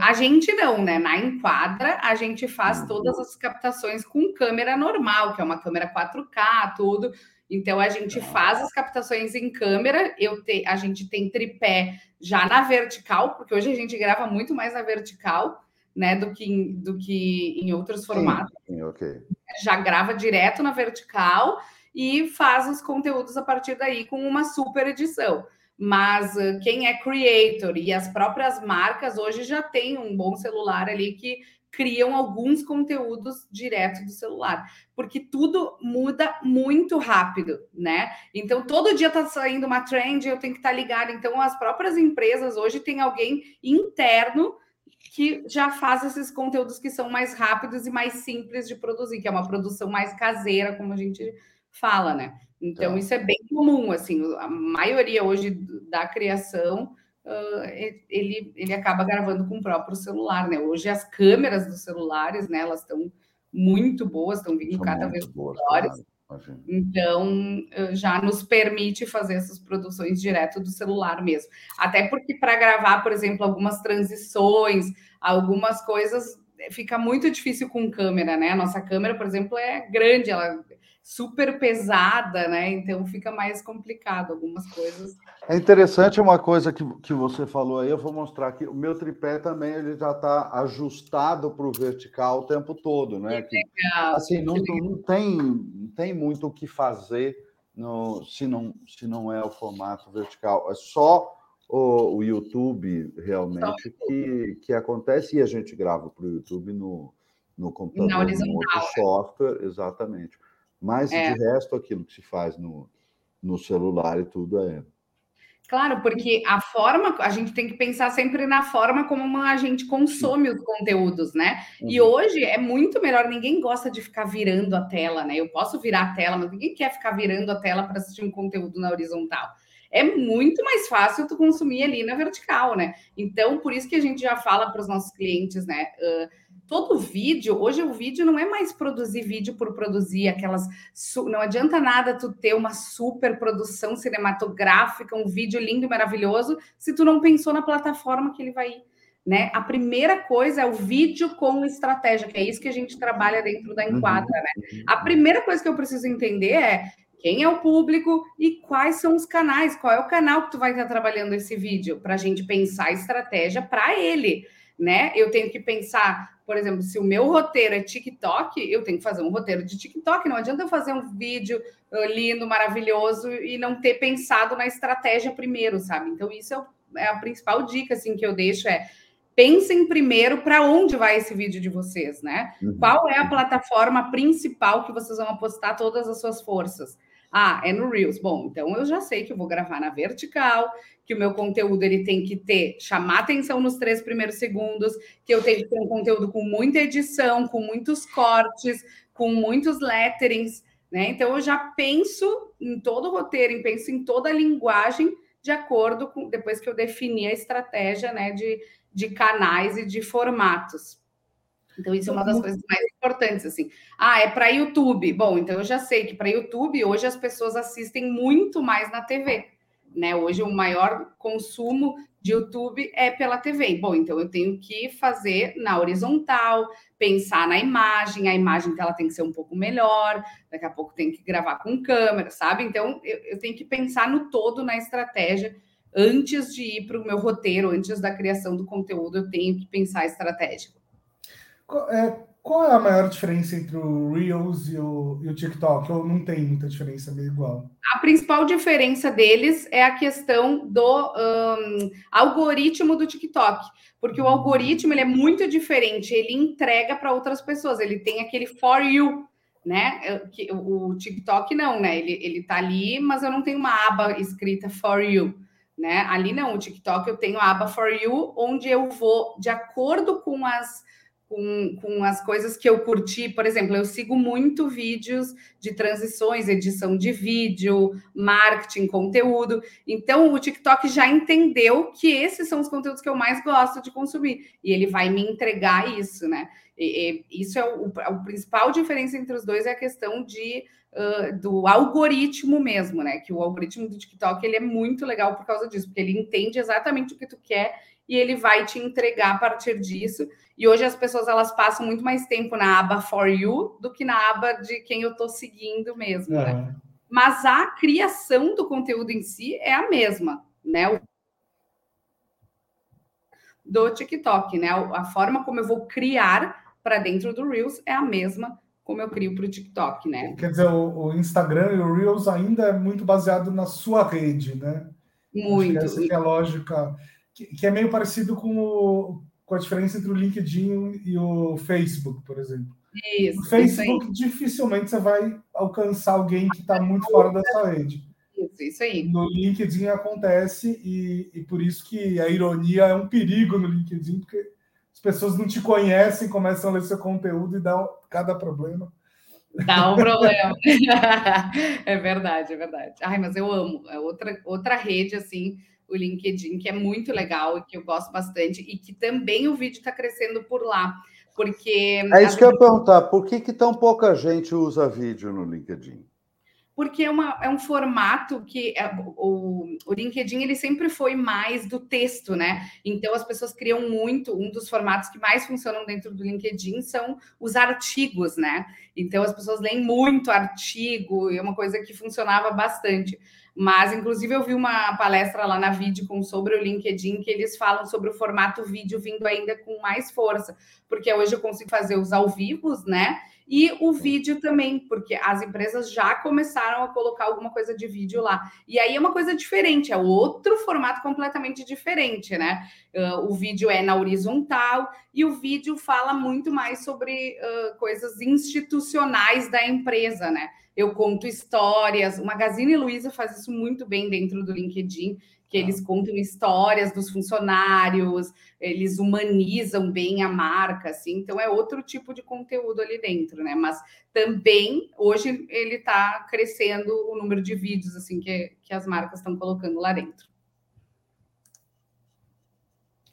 a gente não, né? Na Enquadra, a gente faz uhum. todas as captações com câmera normal, que é uma câmera 4K, tudo. Então a gente faz as captações em câmera, eu te, a gente tem tripé já na vertical, porque hoje a gente grava muito mais na vertical, né, do que em, do que em outros formatos. Sim, okay. Já grava direto na vertical e faz os conteúdos a partir daí com uma super edição. Mas uh, quem é creator e as próprias marcas hoje já tem um bom celular ali que criam alguns conteúdos direto do celular, porque tudo muda muito rápido, né? Então todo dia tá saindo uma trend, eu tenho que estar tá ligado. Então as próprias empresas hoje têm alguém interno que já faz esses conteúdos que são mais rápidos e mais simples de produzir, que é uma produção mais caseira, como a gente fala, né? Então é. isso é bem comum, assim, a maioria hoje da criação uh, ele, ele acaba gravando com o próprio celular, né? Hoje as câmeras dos celulares, né, elas estão muito boas, estão vindo São cada vez melhores. Então, já nos permite fazer essas produções direto do celular mesmo. Até porque para gravar, por exemplo, algumas transições, algumas coisas, fica muito difícil com câmera, né? A nossa câmera, por exemplo, é grande, ela super pesada, né? Então fica mais complicado algumas coisas. É interessante uma coisa que, que você falou aí, eu vou mostrar aqui. O meu tripé também ele já está ajustado para o vertical o tempo todo, né? Que legal, assim, não, não, tem, não tem muito o que fazer no, se, não, se não é o formato vertical. É só o, o YouTube realmente que, que acontece e a gente grava para o YouTube no, no computador, no outro né? software, exatamente. Mas, é. de resto, aquilo que se faz no, no celular e tudo é. Claro, porque a forma, a gente tem que pensar sempre na forma como a gente consome os conteúdos, né? Uhum. E hoje é muito melhor, ninguém gosta de ficar virando a tela, né? Eu posso virar a tela, mas ninguém quer ficar virando a tela para assistir um conteúdo na horizontal. É muito mais fácil tu consumir ali na vertical, né? Então, por isso que a gente já fala para os nossos clientes, né? Uh, todo vídeo, hoje o vídeo não é mais produzir vídeo por produzir aquelas, não adianta nada tu ter uma super produção cinematográfica, um vídeo lindo e maravilhoso, se tu não pensou na plataforma que ele vai ir, né? A primeira coisa é o vídeo com estratégia, que é isso que a gente trabalha dentro da Enquadra, né? A primeira coisa que eu preciso entender é quem é o público e quais são os canais, qual é o canal que tu vai estar trabalhando esse vídeo, para a gente pensar a estratégia para ele, né? Eu tenho que pensar por exemplo, se o meu roteiro é TikTok, eu tenho que fazer um roteiro de TikTok. Não adianta eu fazer um vídeo uh, lindo, maravilhoso e não ter pensado na estratégia primeiro, sabe? Então, isso é, é a principal dica assim, que eu deixo: é pensem primeiro para onde vai esse vídeo de vocês, né? Uhum. Qual é a plataforma principal que vocês vão apostar todas as suas forças? Ah, é no Reels. Bom, então eu já sei que eu vou gravar na vertical, que o meu conteúdo ele tem que ter chamar atenção nos três primeiros segundos, que eu tenho que ter um conteúdo com muita edição, com muitos cortes, com muitos letterings, né? Então eu já penso em todo o roteiro, penso em toda a linguagem de acordo com depois que eu defini a estratégia, né, de, de canais e de formatos. Então, isso é uma das uhum. coisas mais importantes, assim. Ah, é para YouTube. Bom, então eu já sei que para YouTube hoje as pessoas assistem muito mais na TV. Né? Hoje o maior consumo de YouTube é pela TV. Bom, então eu tenho que fazer na horizontal, pensar na imagem, a imagem que ela tem que ser um pouco melhor, daqui a pouco tem que gravar com câmera, sabe? Então eu, eu tenho que pensar no todo na estratégia antes de ir para o meu roteiro, antes da criação do conteúdo, eu tenho que pensar a estratégia. É, qual é a maior diferença entre o Reels e o, e o TikTok? Ou não tem muita diferença, é meio igual? A principal diferença deles é a questão do um, algoritmo do TikTok, porque o hum. algoritmo ele é muito diferente, ele entrega para outras pessoas, ele tem aquele for you, né? O TikTok não, né? Ele, ele tá ali, mas eu não tenho uma aba escrita for you. Né? Ali não, o TikTok eu tenho a aba for you, onde eu vou de acordo com as com, com as coisas que eu curti. Por exemplo, eu sigo muito vídeos de transições, edição de vídeo, marketing, conteúdo. Então, o TikTok já entendeu que esses são os conteúdos que eu mais gosto de consumir. E ele vai me entregar isso, né? E, e isso é o, a principal diferença entre os dois é a questão de Uh, do algoritmo mesmo, né? Que o algoritmo do TikTok ele é muito legal por causa disso, porque ele entende exatamente o que tu quer e ele vai te entregar a partir disso. E hoje as pessoas elas passam muito mais tempo na aba For You do que na aba de quem eu estou seguindo mesmo. Né? É. Mas a criação do conteúdo em si é a mesma, né? Do TikTok, né? A forma como eu vou criar para dentro do Reels é a mesma como eu crio para o TikTok, né? Quer dizer, o, Instagram e o Reels ainda é muito baseado na sua rede, né? Muito. essa é a lógica que, que é meio parecido com, o, com a diferença entre o LinkedIn e o Facebook, por exemplo. Isso, no Facebook, isso dificilmente você vai alcançar alguém que está muito fora dessa rede. Isso, isso aí. No LinkedIn acontece, e, e por isso que a ironia é um perigo no LinkedIn, porque as pessoas não te conhecem, começam a ler seu conteúdo e dá cada problema. Dá um problema. é verdade, é verdade. Ai, mas eu amo. É outra, outra rede, assim, o LinkedIn, que é muito legal e que eu gosto bastante, e que também o vídeo está crescendo por lá. Porque. É isso que eu ia perguntar, por que, que tão pouca gente usa vídeo no LinkedIn? porque é, uma, é um formato que é, o, o LinkedIn ele sempre foi mais do texto, né? Então as pessoas criam muito. Um dos formatos que mais funcionam dentro do LinkedIn são os artigos, né? Então as pessoas leem muito artigo, é uma coisa que funcionava bastante. Mas, inclusive, eu vi uma palestra lá na Vidcom sobre o LinkedIn que eles falam sobre o formato vídeo vindo ainda com mais força, porque hoje eu consigo fazer os ao vivos, né? E o vídeo também, porque as empresas já começaram a colocar alguma coisa de vídeo lá. E aí é uma coisa diferente, é outro formato completamente diferente, né? Uh, o vídeo é na horizontal e o vídeo fala muito mais sobre uh, coisas institucionais da empresa, né? Eu conto histórias. O Magazine Luiza faz isso muito bem dentro do LinkedIn que eles contam histórias dos funcionários, eles humanizam bem a marca, assim, então é outro tipo de conteúdo ali dentro, né? Mas também hoje ele está crescendo o número de vídeos assim que, que as marcas estão colocando lá dentro.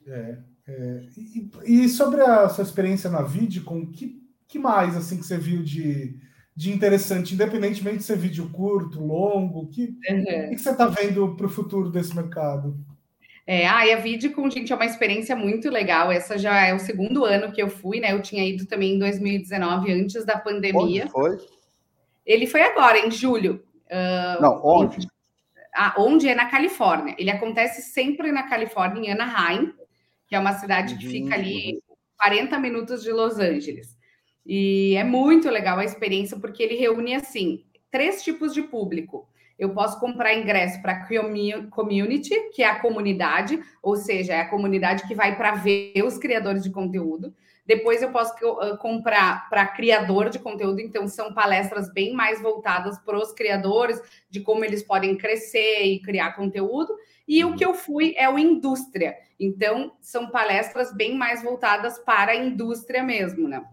É, é, e, e, sobre a sua experiência na Vidcom, que, que mais assim que você viu de de interessante, independentemente de ser vídeo curto, longo, que, uhum. que você está vendo para o futuro desse mercado? É, ah, e a Vidcom, gente, é uma experiência muito legal. Essa já é o segundo ano que eu fui, né? Eu tinha ido também em 2019, antes da pandemia. Onde foi? Ele foi agora, em julho. Uh, Não, onde? Ah, onde é na Califórnia. Ele acontece sempre na Califórnia, em Anaheim, que é uma cidade uhum. que fica ali 40 minutos de Los Angeles. E é muito legal a experiência, porque ele reúne, assim, três tipos de público. Eu posso comprar ingresso para community, que é a comunidade, ou seja, é a comunidade que vai para ver os criadores de conteúdo. Depois eu posso comprar para criador de conteúdo, então são palestras bem mais voltadas para os criadores, de como eles podem crescer e criar conteúdo. E o que eu fui é o indústria. Então, são palestras bem mais voltadas para a indústria mesmo, né?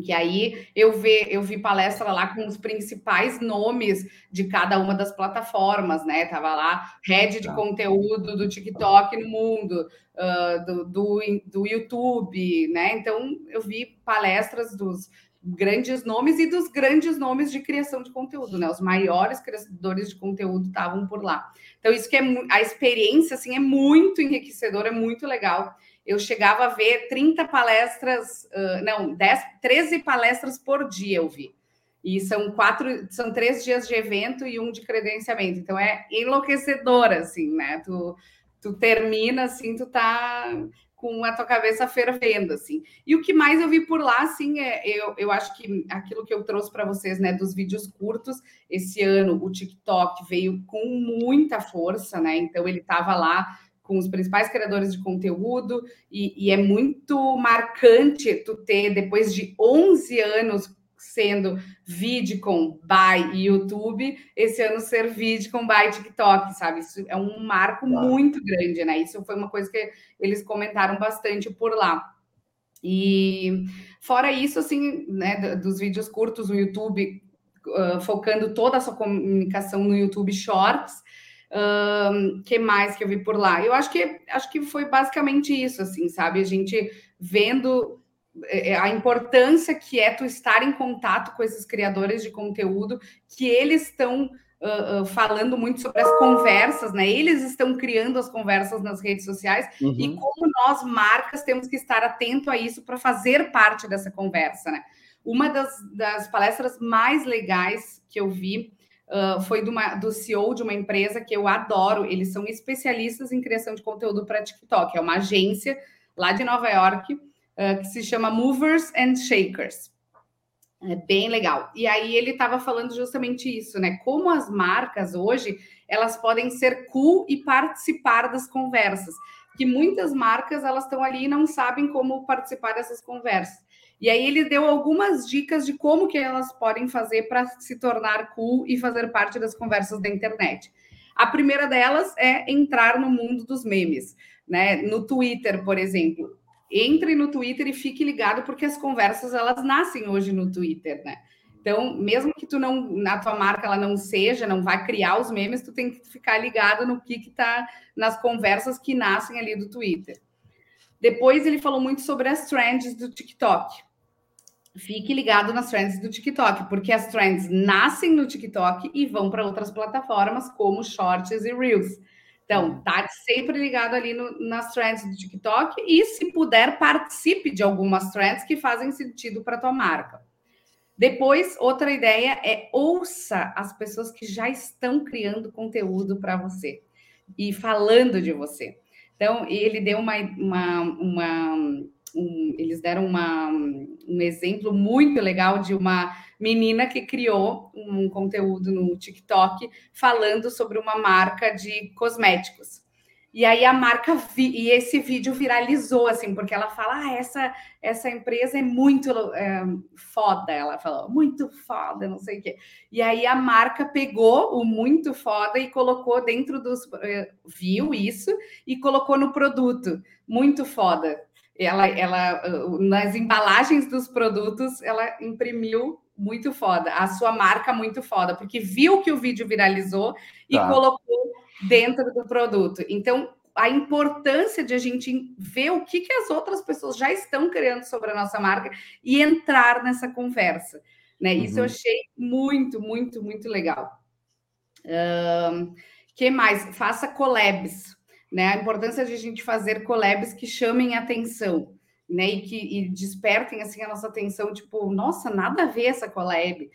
Que aí eu vi, eu vi palestra lá com os principais nomes de cada uma das plataformas, né? Tava lá head de tá. conteúdo do TikTok no mundo, uh, do, do, do YouTube, né? Então eu vi palestras dos grandes nomes e dos grandes nomes de criação de conteúdo, né? Os maiores criadores de conteúdo estavam por lá. Então isso que é a experiência assim é muito enriquecedora, é muito legal eu chegava a ver 30 palestras, uh, não, 10, 13 palestras por dia eu vi. E são quatro, são três dias de evento e um de credenciamento. Então é enlouquecedor, assim, né? Tu, tu termina assim, tu tá com a tua cabeça fervendo, assim. E o que mais eu vi por lá, assim, é, eu, eu acho que aquilo que eu trouxe para vocês, né, dos vídeos curtos, esse ano o TikTok veio com muita força, né? Então ele estava lá com os principais criadores de conteúdo, e, e, é muito marcante tu ter, depois de 11 anos sendo com by YouTube, esse ano ser com by TikTok, sabe? Isso é um marco claro. muito grande, né? Isso foi uma coisa que eles comentaram bastante por lá. E fora isso, assim, né, dos vídeos curtos, o YouTube uh, focando toda a sua comunicação no YouTube Shorts, um, que mais que eu vi por lá? Eu acho que acho que foi basicamente isso, assim, sabe? A gente vendo é, é, a importância que é tu estar em contato com esses criadores de conteúdo, que eles estão uh, uh, falando muito sobre as conversas, né? Eles estão criando as conversas nas redes sociais uhum. e como nós, marcas, temos que estar atento a isso para fazer parte dessa conversa, né? Uma das, das palestras mais legais que eu vi uh, foi uma, do CEO de uma empresa que eu adoro. Eles são especialistas em criação de conteúdo para TikTok. É uma agência lá de Nova York uh, que se chama Movers and Shakers. É bem legal. E aí ele estava falando justamente isso, né? Como as marcas hoje elas podem ser cool e participar das conversas. Que muitas marcas elas estão ali e não sabem como participar dessas conversas. E aí ele deu algumas dicas de como que elas podem fazer para se tornar cool e fazer parte das conversas da internet. A primeira delas é entrar no mundo dos memes, né? No Twitter, por exemplo. Entre no Twitter e fique ligado porque as conversas elas nascem hoje no Twitter, né? Então, mesmo que tu não, na tua marca ela não seja, não vai criar os memes, tu tem que ficar ligado no que está nas conversas que nascem ali do Twitter. Depois ele falou muito sobre as trends do TikTok fique ligado nas trends do TikTok, porque as trends nascem no TikTok e vão para outras plataformas como Shorts e Reels. Então, tá sempre ligado ali no, nas trends do TikTok e, se puder, participe de algumas trends que fazem sentido para tua marca. Depois, outra ideia é ouça as pessoas que já estão criando conteúdo para você e falando de você. Então, ele deu uma, uma, uma um, eles deram uma, um exemplo muito legal de uma menina que criou um conteúdo no TikTok falando sobre uma marca de cosméticos. E aí a marca vi, e esse vídeo viralizou assim, porque ela fala: ah, essa essa empresa é muito é, foda, ela falou, muito foda, não sei o quê. E aí a marca pegou o muito foda e colocou dentro dos é, viu isso e colocou no produto, muito foda. Ela, ela nas embalagens dos produtos, ela imprimiu muito foda, a sua marca muito foda, porque viu que o vídeo viralizou e tá. colocou dentro do produto. Então, a importância de a gente ver o que, que as outras pessoas já estão criando sobre a nossa marca e entrar nessa conversa. Né? Isso eu uhum. achei muito, muito, muito legal. Um, que mais? Faça collabs. Né? A importância de a gente fazer collabs que chamem atenção. Né, e que e despertem assim a nossa atenção, tipo, nossa, nada a ver essa collab.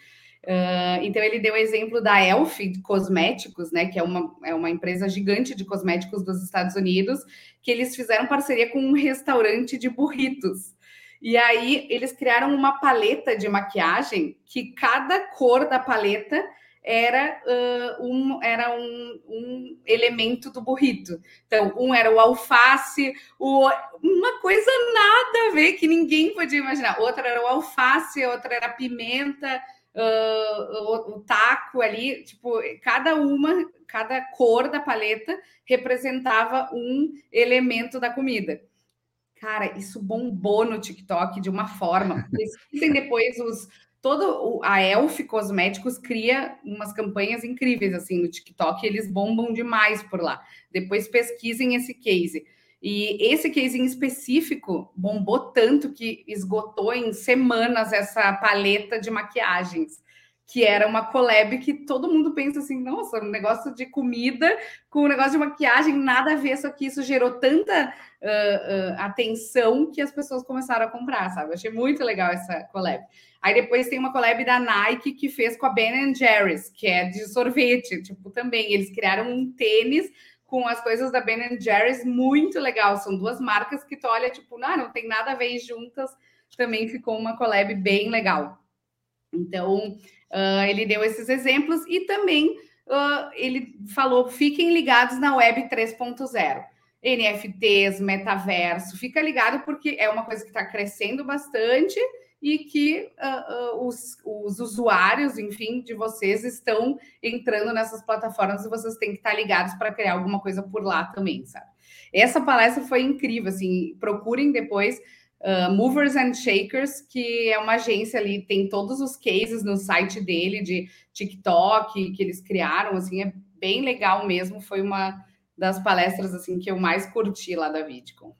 Uh, então ele deu o exemplo da Elf Cosméticos, né, que é uma, é uma empresa gigante de cosméticos dos Estados Unidos, que eles fizeram parceria com um restaurante de burritos. E aí eles criaram uma paleta de maquiagem que cada cor da paleta era, uh, um, era um, um, elemento do burrito. Então, um era o alface, o, uma coisa nada a ver que ninguém podia imaginar. Outra era o alface, outra era a pimenta, uh, o, o, taco ali, tipo, cada uma, cada cor da paleta representava um elemento da comida. Cara, isso bombou no TikTok de uma forma. Pesquisem depois os. Todo a Elf Cosméticos cria umas campanhas incríveis assim no TikTok, eles bombam demais por lá. Depois pesquisem esse case. E esse case em específico bombou tanto que esgotou em semanas essa paleta de maquiagens, que era uma collab que todo mundo pensa assim, nossa, um negócio de comida com um negócio de maquiagem, nada a ver, só que isso gerou tanta uh, uh, atenção que as pessoas começaram a comprar, sabe? Eu achei muito legal essa collab. Aí depois tem uma collab da Nike que fez com a Ben Jerry's, que é de sorvete, tipo, também. Eles criaram um tênis com as coisas da Ben Jerry's, muito legal. São duas marcas que tu olha, tipo, não, não tem nada a ver juntas. Também ficou uma collab bem legal. Então, uh, ele deu esses exemplos e também uh, ele falou: fiquem ligados na Web 3.0. NFTs, metaverso, fica ligado porque é uma coisa que está crescendo bastante e que uh, uh, os, os, usuários, enfim, de vocês estão entrando nessas plataformas e vocês têm que estar ligados para criar alguma coisa por lá também, sabe? Essa palestra foi incrível, assim, procurem depois uh, Movers and Shakers, que é uma agência ali, tem todos os cases no site dele de TikTok que eles criaram, assim, é bem legal mesmo, foi uma das palestras, assim, que eu mais curti lá da VidCon.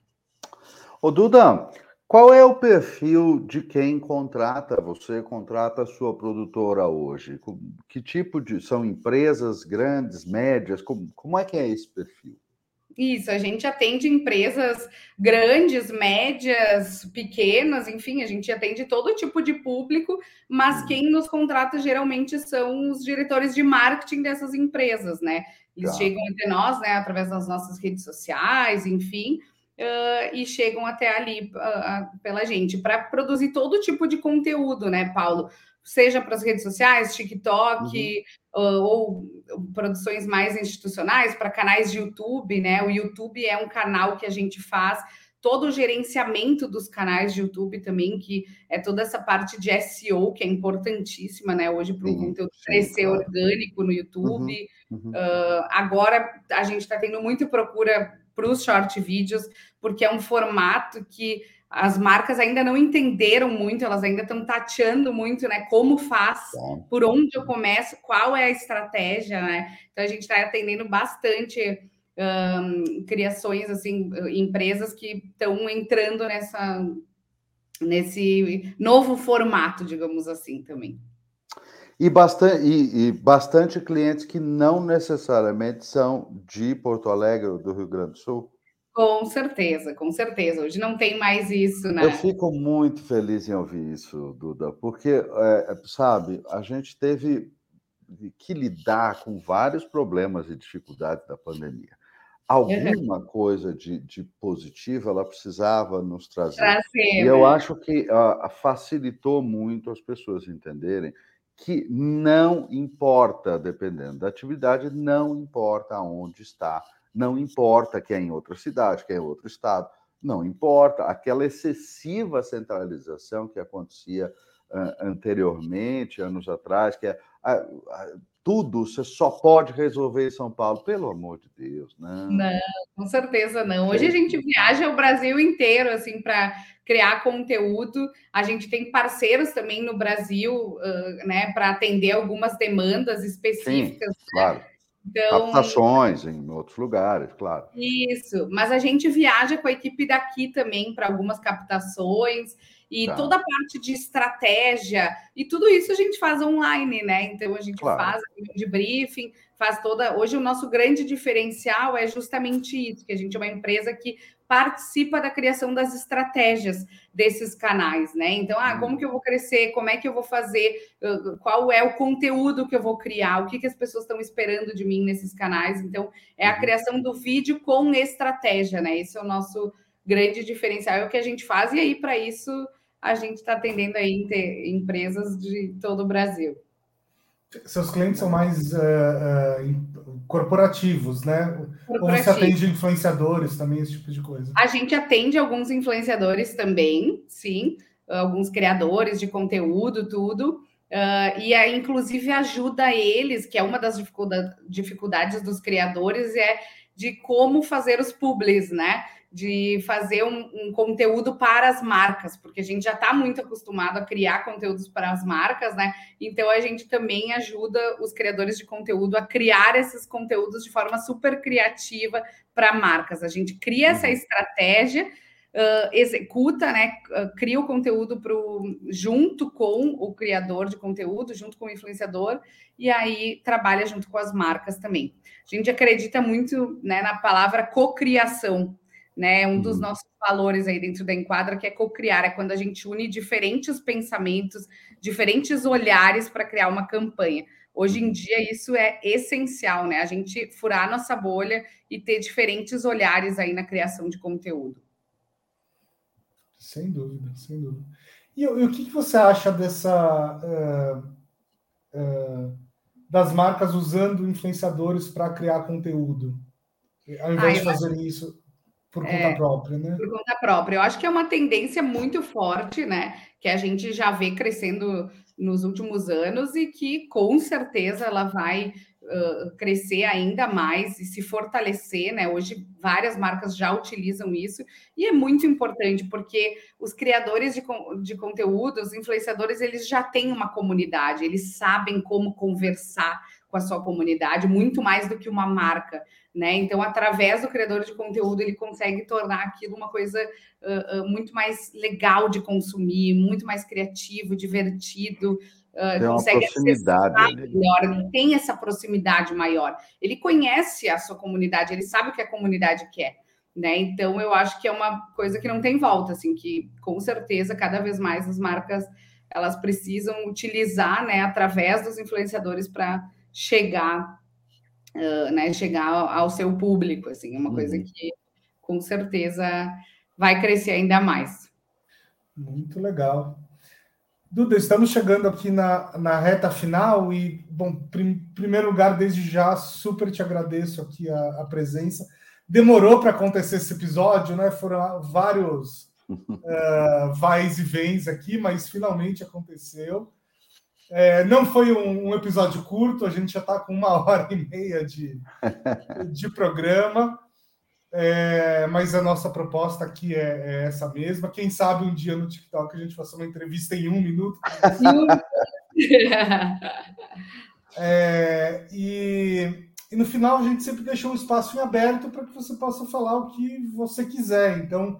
Ô, Duda, qual é o perfil de quem contrata você, contrata a sua produtora hoje? Que tipo de. São empresas grandes, médias? Como, como é que é esse perfil? Isso, a gente atende empresas grandes, médias, pequenas, enfim, a gente atende todo tipo de público, mas uhum. quem nos contrata geralmente são os diretores de marketing dessas empresas, né? Eles tá. chegam até nós, né, através das nossas redes sociais, enfim uh, e chegam até ali uh, pela gente para produzir todo tipo de conteúdo, né, Paulo? Seja para as redes sociais, TikTok, uhum. uh, ou produções mais institucionais, para canais de YouTube, né? O YouTube é um canal que a gente faz todo o gerenciamento dos canais de YouTube também, que é toda essa parte de SEO, que é importantíssima, né? Hoje, para o conteúdo crescer claro. orgânico no YouTube. Uhum, uhum. Uh, agora a gente está tendo muita procura para os short vídeos, porque é um formato que as marcas ainda não entenderam muito, elas ainda estão tateando muito, né? Como faz, por onde eu começo, qual é a estratégia, né? Então a gente está atendendo bastante um, criações, assim, empresas que estão entrando nessa nesse novo formato, digamos assim, também. E bastante, e, e bastante clientes que não necessariamente são de Porto Alegre ou do Rio Grande do Sul. Com certeza, com certeza. Hoje não tem mais isso, né? Eu fico muito feliz em ouvir isso, Duda, porque, é, sabe, a gente teve que lidar com vários problemas e dificuldades da pandemia. Alguma coisa de, de positivo ela precisava nos trazer. trazer e eu né? acho que uh, facilitou muito as pessoas entenderem que não importa, dependendo da atividade, não importa onde está, não importa que é em outra cidade, que é em outro estado, não importa. Aquela excessiva centralização que acontecia uh, anteriormente, anos atrás, que é uh, tudo você só pode resolver em São Paulo, pelo amor de Deus, não. Não, com certeza não. Hoje a gente viaja o Brasil inteiro assim para criar conteúdo. A gente tem parceiros também no Brasil, uh, né, para atender algumas demandas específicas. Sim, né? claro. Então, Captações em outros lugares, claro. Isso, mas a gente viaja com a equipe daqui também para algumas captações e tá. toda a parte de estratégia e tudo isso a gente faz online, né? Então a gente claro. faz de briefing, faz toda. Hoje o nosso grande diferencial é justamente isso, que a gente é uma empresa que participa da criação das estratégias desses canais, né? Então, ah, como uhum. que eu vou crescer? Como é que eu vou fazer? Qual é o conteúdo que eu vou criar? O que, que as pessoas estão esperando de mim nesses canais? Então, é a uhum. criação do vídeo com estratégia, né? Esse é o nosso grande diferencial, é o que a gente faz, e aí, para isso, a gente está atendendo aí empresas de todo o Brasil. Seus clientes são mais uh, uh, corporativos, né? Ou você atende influenciadores também, esse tipo de coisa? A gente atende alguns influenciadores também, sim, alguns criadores de conteúdo, tudo. Uh, e aí, inclusive, ajuda eles, que é uma das dificuldades dos criadores, é de como fazer os publis, né? De fazer um, um, conteúdo para as marcas, porque a gente já está muito acostumado a criar conteúdos para as marcas, né? Então a gente também ajuda os criadores de conteúdo a criar esses conteúdos de forma super criativa para marcas. A gente cria essa uhum. estratégia. Uh, executa, né? Uh, cria o conteúdo pro, junto com o criador de conteúdo, junto com o influenciador, e aí trabalha junto com as marcas também. A gente acredita muito né, na palavra cocriação né? Um dos uhum. nossos valores aí dentro da Enquadra que é co-criar, é quando a gente une diferentes pensamentos, diferentes olhares para criar uma campanha. Hoje em uhum. dia isso é essencial, né? A gente furar nossa bolha e ter diferentes olhares aí na criação de conteúdo. Sem dúvida, sem dúvida. E, e o que, que, você acha dessa uh, uh, das marcas usando influenciadores para criar conteúdo, ao invés ah, de fazerem acho... isso? Por conta é, própria, né? Por conta própria. Eu acho que é uma tendência muito forte, né? Que a gente já vê crescendo nos últimos anos e que com certeza ela vai uh, crescer ainda mais e se fortalecer, né? Hoje várias marcas já utilizam isso e é muito importante porque os criadores de, de conteúdo, os influenciadores, eles já têm uma comunidade, eles sabem como conversar com a sua comunidade, muito mais do que uma marca, né? Então, através do criador de conteúdo, ele consegue tornar aquilo uma coisa uh, uh, muito mais legal de consumir, muito mais criativo, divertido. Uh, tem consegue proximidade melhor, ele tem essa proximidade maior. Ele conhece a sua comunidade, ele sabe o que a comunidade quer. Né? Então, eu acho que é uma coisa que não tem volta, assim, que com certeza cada vez mais as marcas elas precisam utilizar, né, através dos influenciadores para chegar, uh, né, chegar ao seu público, assim, é uma uhum. coisa que com certeza vai crescer ainda mais. Muito legal. Duda, estamos chegando aqui na, na reta final e, bom, prim, primeiro lugar, desde já, super te agradeço aqui a, a presença. Demorou para acontecer esse episódio, né? Foram vários uh, vais e vens aqui, mas finalmente aconteceu. É, não foi um, um, episódio curto, a gente já está com uma hora e meia de, de programa, é, mas a nossa proposta aqui é, é, essa mesma. Quem sabe um dia no TikTok a gente faça uma entrevista em um minuto. É, e, e, no final a gente sempre deixou um espaço em aberto para que você possa falar o que você quiser. Então,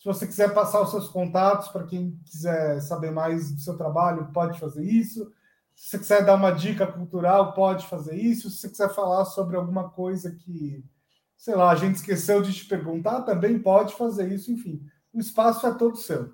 Se você quiser passar os seus contatos para quem quiser saber mais do seu trabalho, pode fazer isso. Se você quiser dar uma dica cultural, pode fazer isso. Se você quiser falar sobre alguma coisa que, sei lá, a gente esqueceu de te perguntar, também pode fazer isso. Enfim, o espaço é todo seu.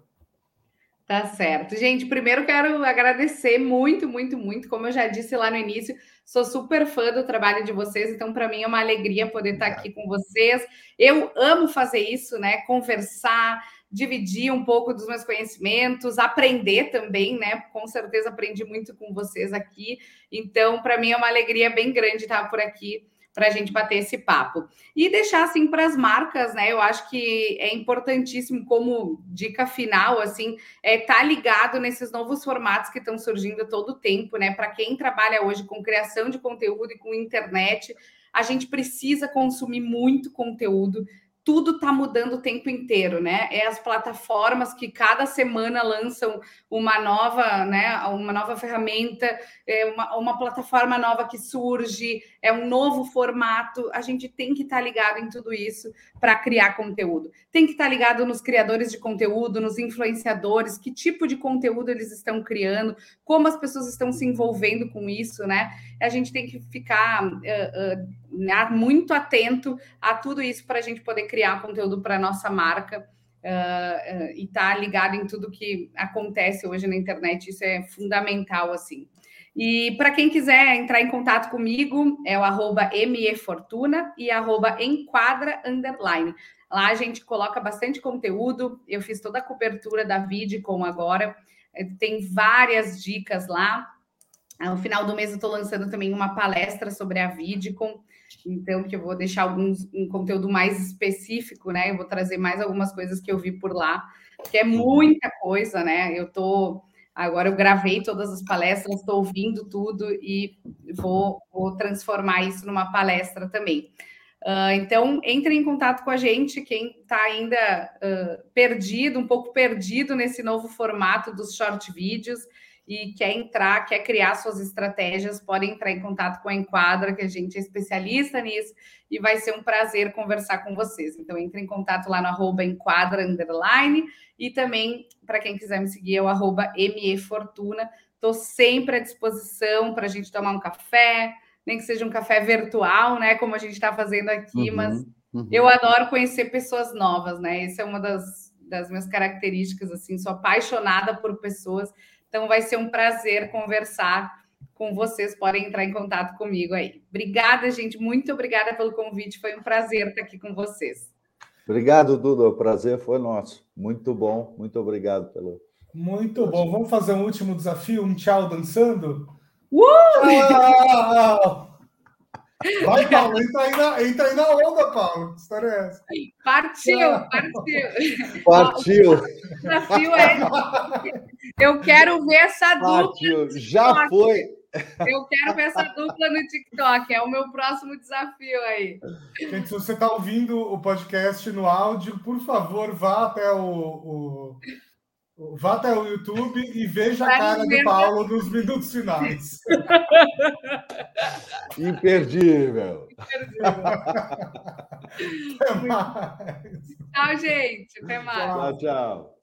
Tá certo. Gente, primeiro quero agradecer muito, muito, muito. Como eu já disse lá no início, sou super fã do trabalho de vocês, então para mim é uma alegria poder estar aqui com vocês. Eu amo fazer isso, né? Conversar, dividir um pouco dos meus conhecimentos, aprender também, né? Com certeza aprendi muito com vocês aqui. Então, para mim é uma alegria bem grande estar por aqui para a gente bater esse papo. E deixar assim para as marcas, né? Eu acho que é importantíssimo como dica final, assim, é estar tá ligado nesses novos formatos que estão surgindo todo o tempo, né? Para quem trabalha hoje com criação de conteúdo e com internet, a gente precisa consumir muito conteúdo tudo está mudando o tempo inteiro, né? É as plataformas que cada semana lançam uma nova, né? Uma nova ferramenta, é uma, uma plataforma nova que surge, é um novo formato. A gente tem que estar tá ligado em tudo isso para criar conteúdo. Tem que estar tá ligado nos criadores de conteúdo, nos influenciadores, que tipo de conteúdo eles estão criando, como as pessoas estão se envolvendo com isso, né? A gente tem que ficar uh, uh, muito atento a tudo isso para a gente poder criar conteúdo para a nossa marca. Uh, uh, e estar tá ligado em tudo que acontece hoje na internet, isso é fundamental, assim. E para quem quiser entrar em contato comigo, é o arroba mefortuna e arroba enquadra underline. Lá a gente coloca bastante conteúdo, eu fiz toda a cobertura da Vidcom agora, é, tem várias dicas lá. No final do mês eu estou lançando também uma palestra sobre a Vidcom, então, que eu vou deixar alguns, um conteúdo mais específico, né? Eu vou trazer mais algumas coisas que eu vi por lá, que é muita coisa, né? Eu tô agora eu gravei todas as palestras, estou ouvindo tudo e vou, vou transformar isso numa palestra também. Uh, então, entre em contato com a gente, quem está ainda uh, perdido, um pouco perdido nesse novo formato dos short vídeos e quer entrar, quer criar suas estratégias, pode entrar em contato com a Enquadra, que a gente é especialista nisso, e vai ser um prazer conversar com vocês. Então, entre em contato lá no arroba Enquadra Underline, e também, para quem quiser me seguir, é o arroba MeFortuna. Estou sempre à disposição para a gente tomar um café, nem que seja um café virtual, né? Como a gente está fazendo aqui, uhum, mas uhum. eu adoro conhecer pessoas novas, né? Isso é uma das, das minhas características, assim, sou apaixonada por pessoas então vai ser um prazer conversar com vocês. Podem entrar em contato comigo aí. Obrigada, gente. Muito obrigada pelo convite. Foi um prazer estar aqui com vocês. Obrigado, Duda. O prazer foi nosso. Muito bom. Muito obrigado pelo. Muito bom. Vamos fazer um último desafio, um tchau dançando? Uh! Tchau! Vai, Paulo, entra aí na, entra aí na onda, Paulo. Que história é essa? Partiu, partiu. Partiu. O desafio é. Eu quero ver essa dupla. Partiu. Já foi. Eu quero ver essa dupla no TikTok. É o meu próximo desafio aí. Gente, se você está ouvindo o podcast no áudio, por favor, vá até o, o Vá até o YouTube e veja a cara do Paulo nos minutos finais. Imperdível. Imperdível. Até mais. Tchau, gente. Até mais. Tchau, tchau.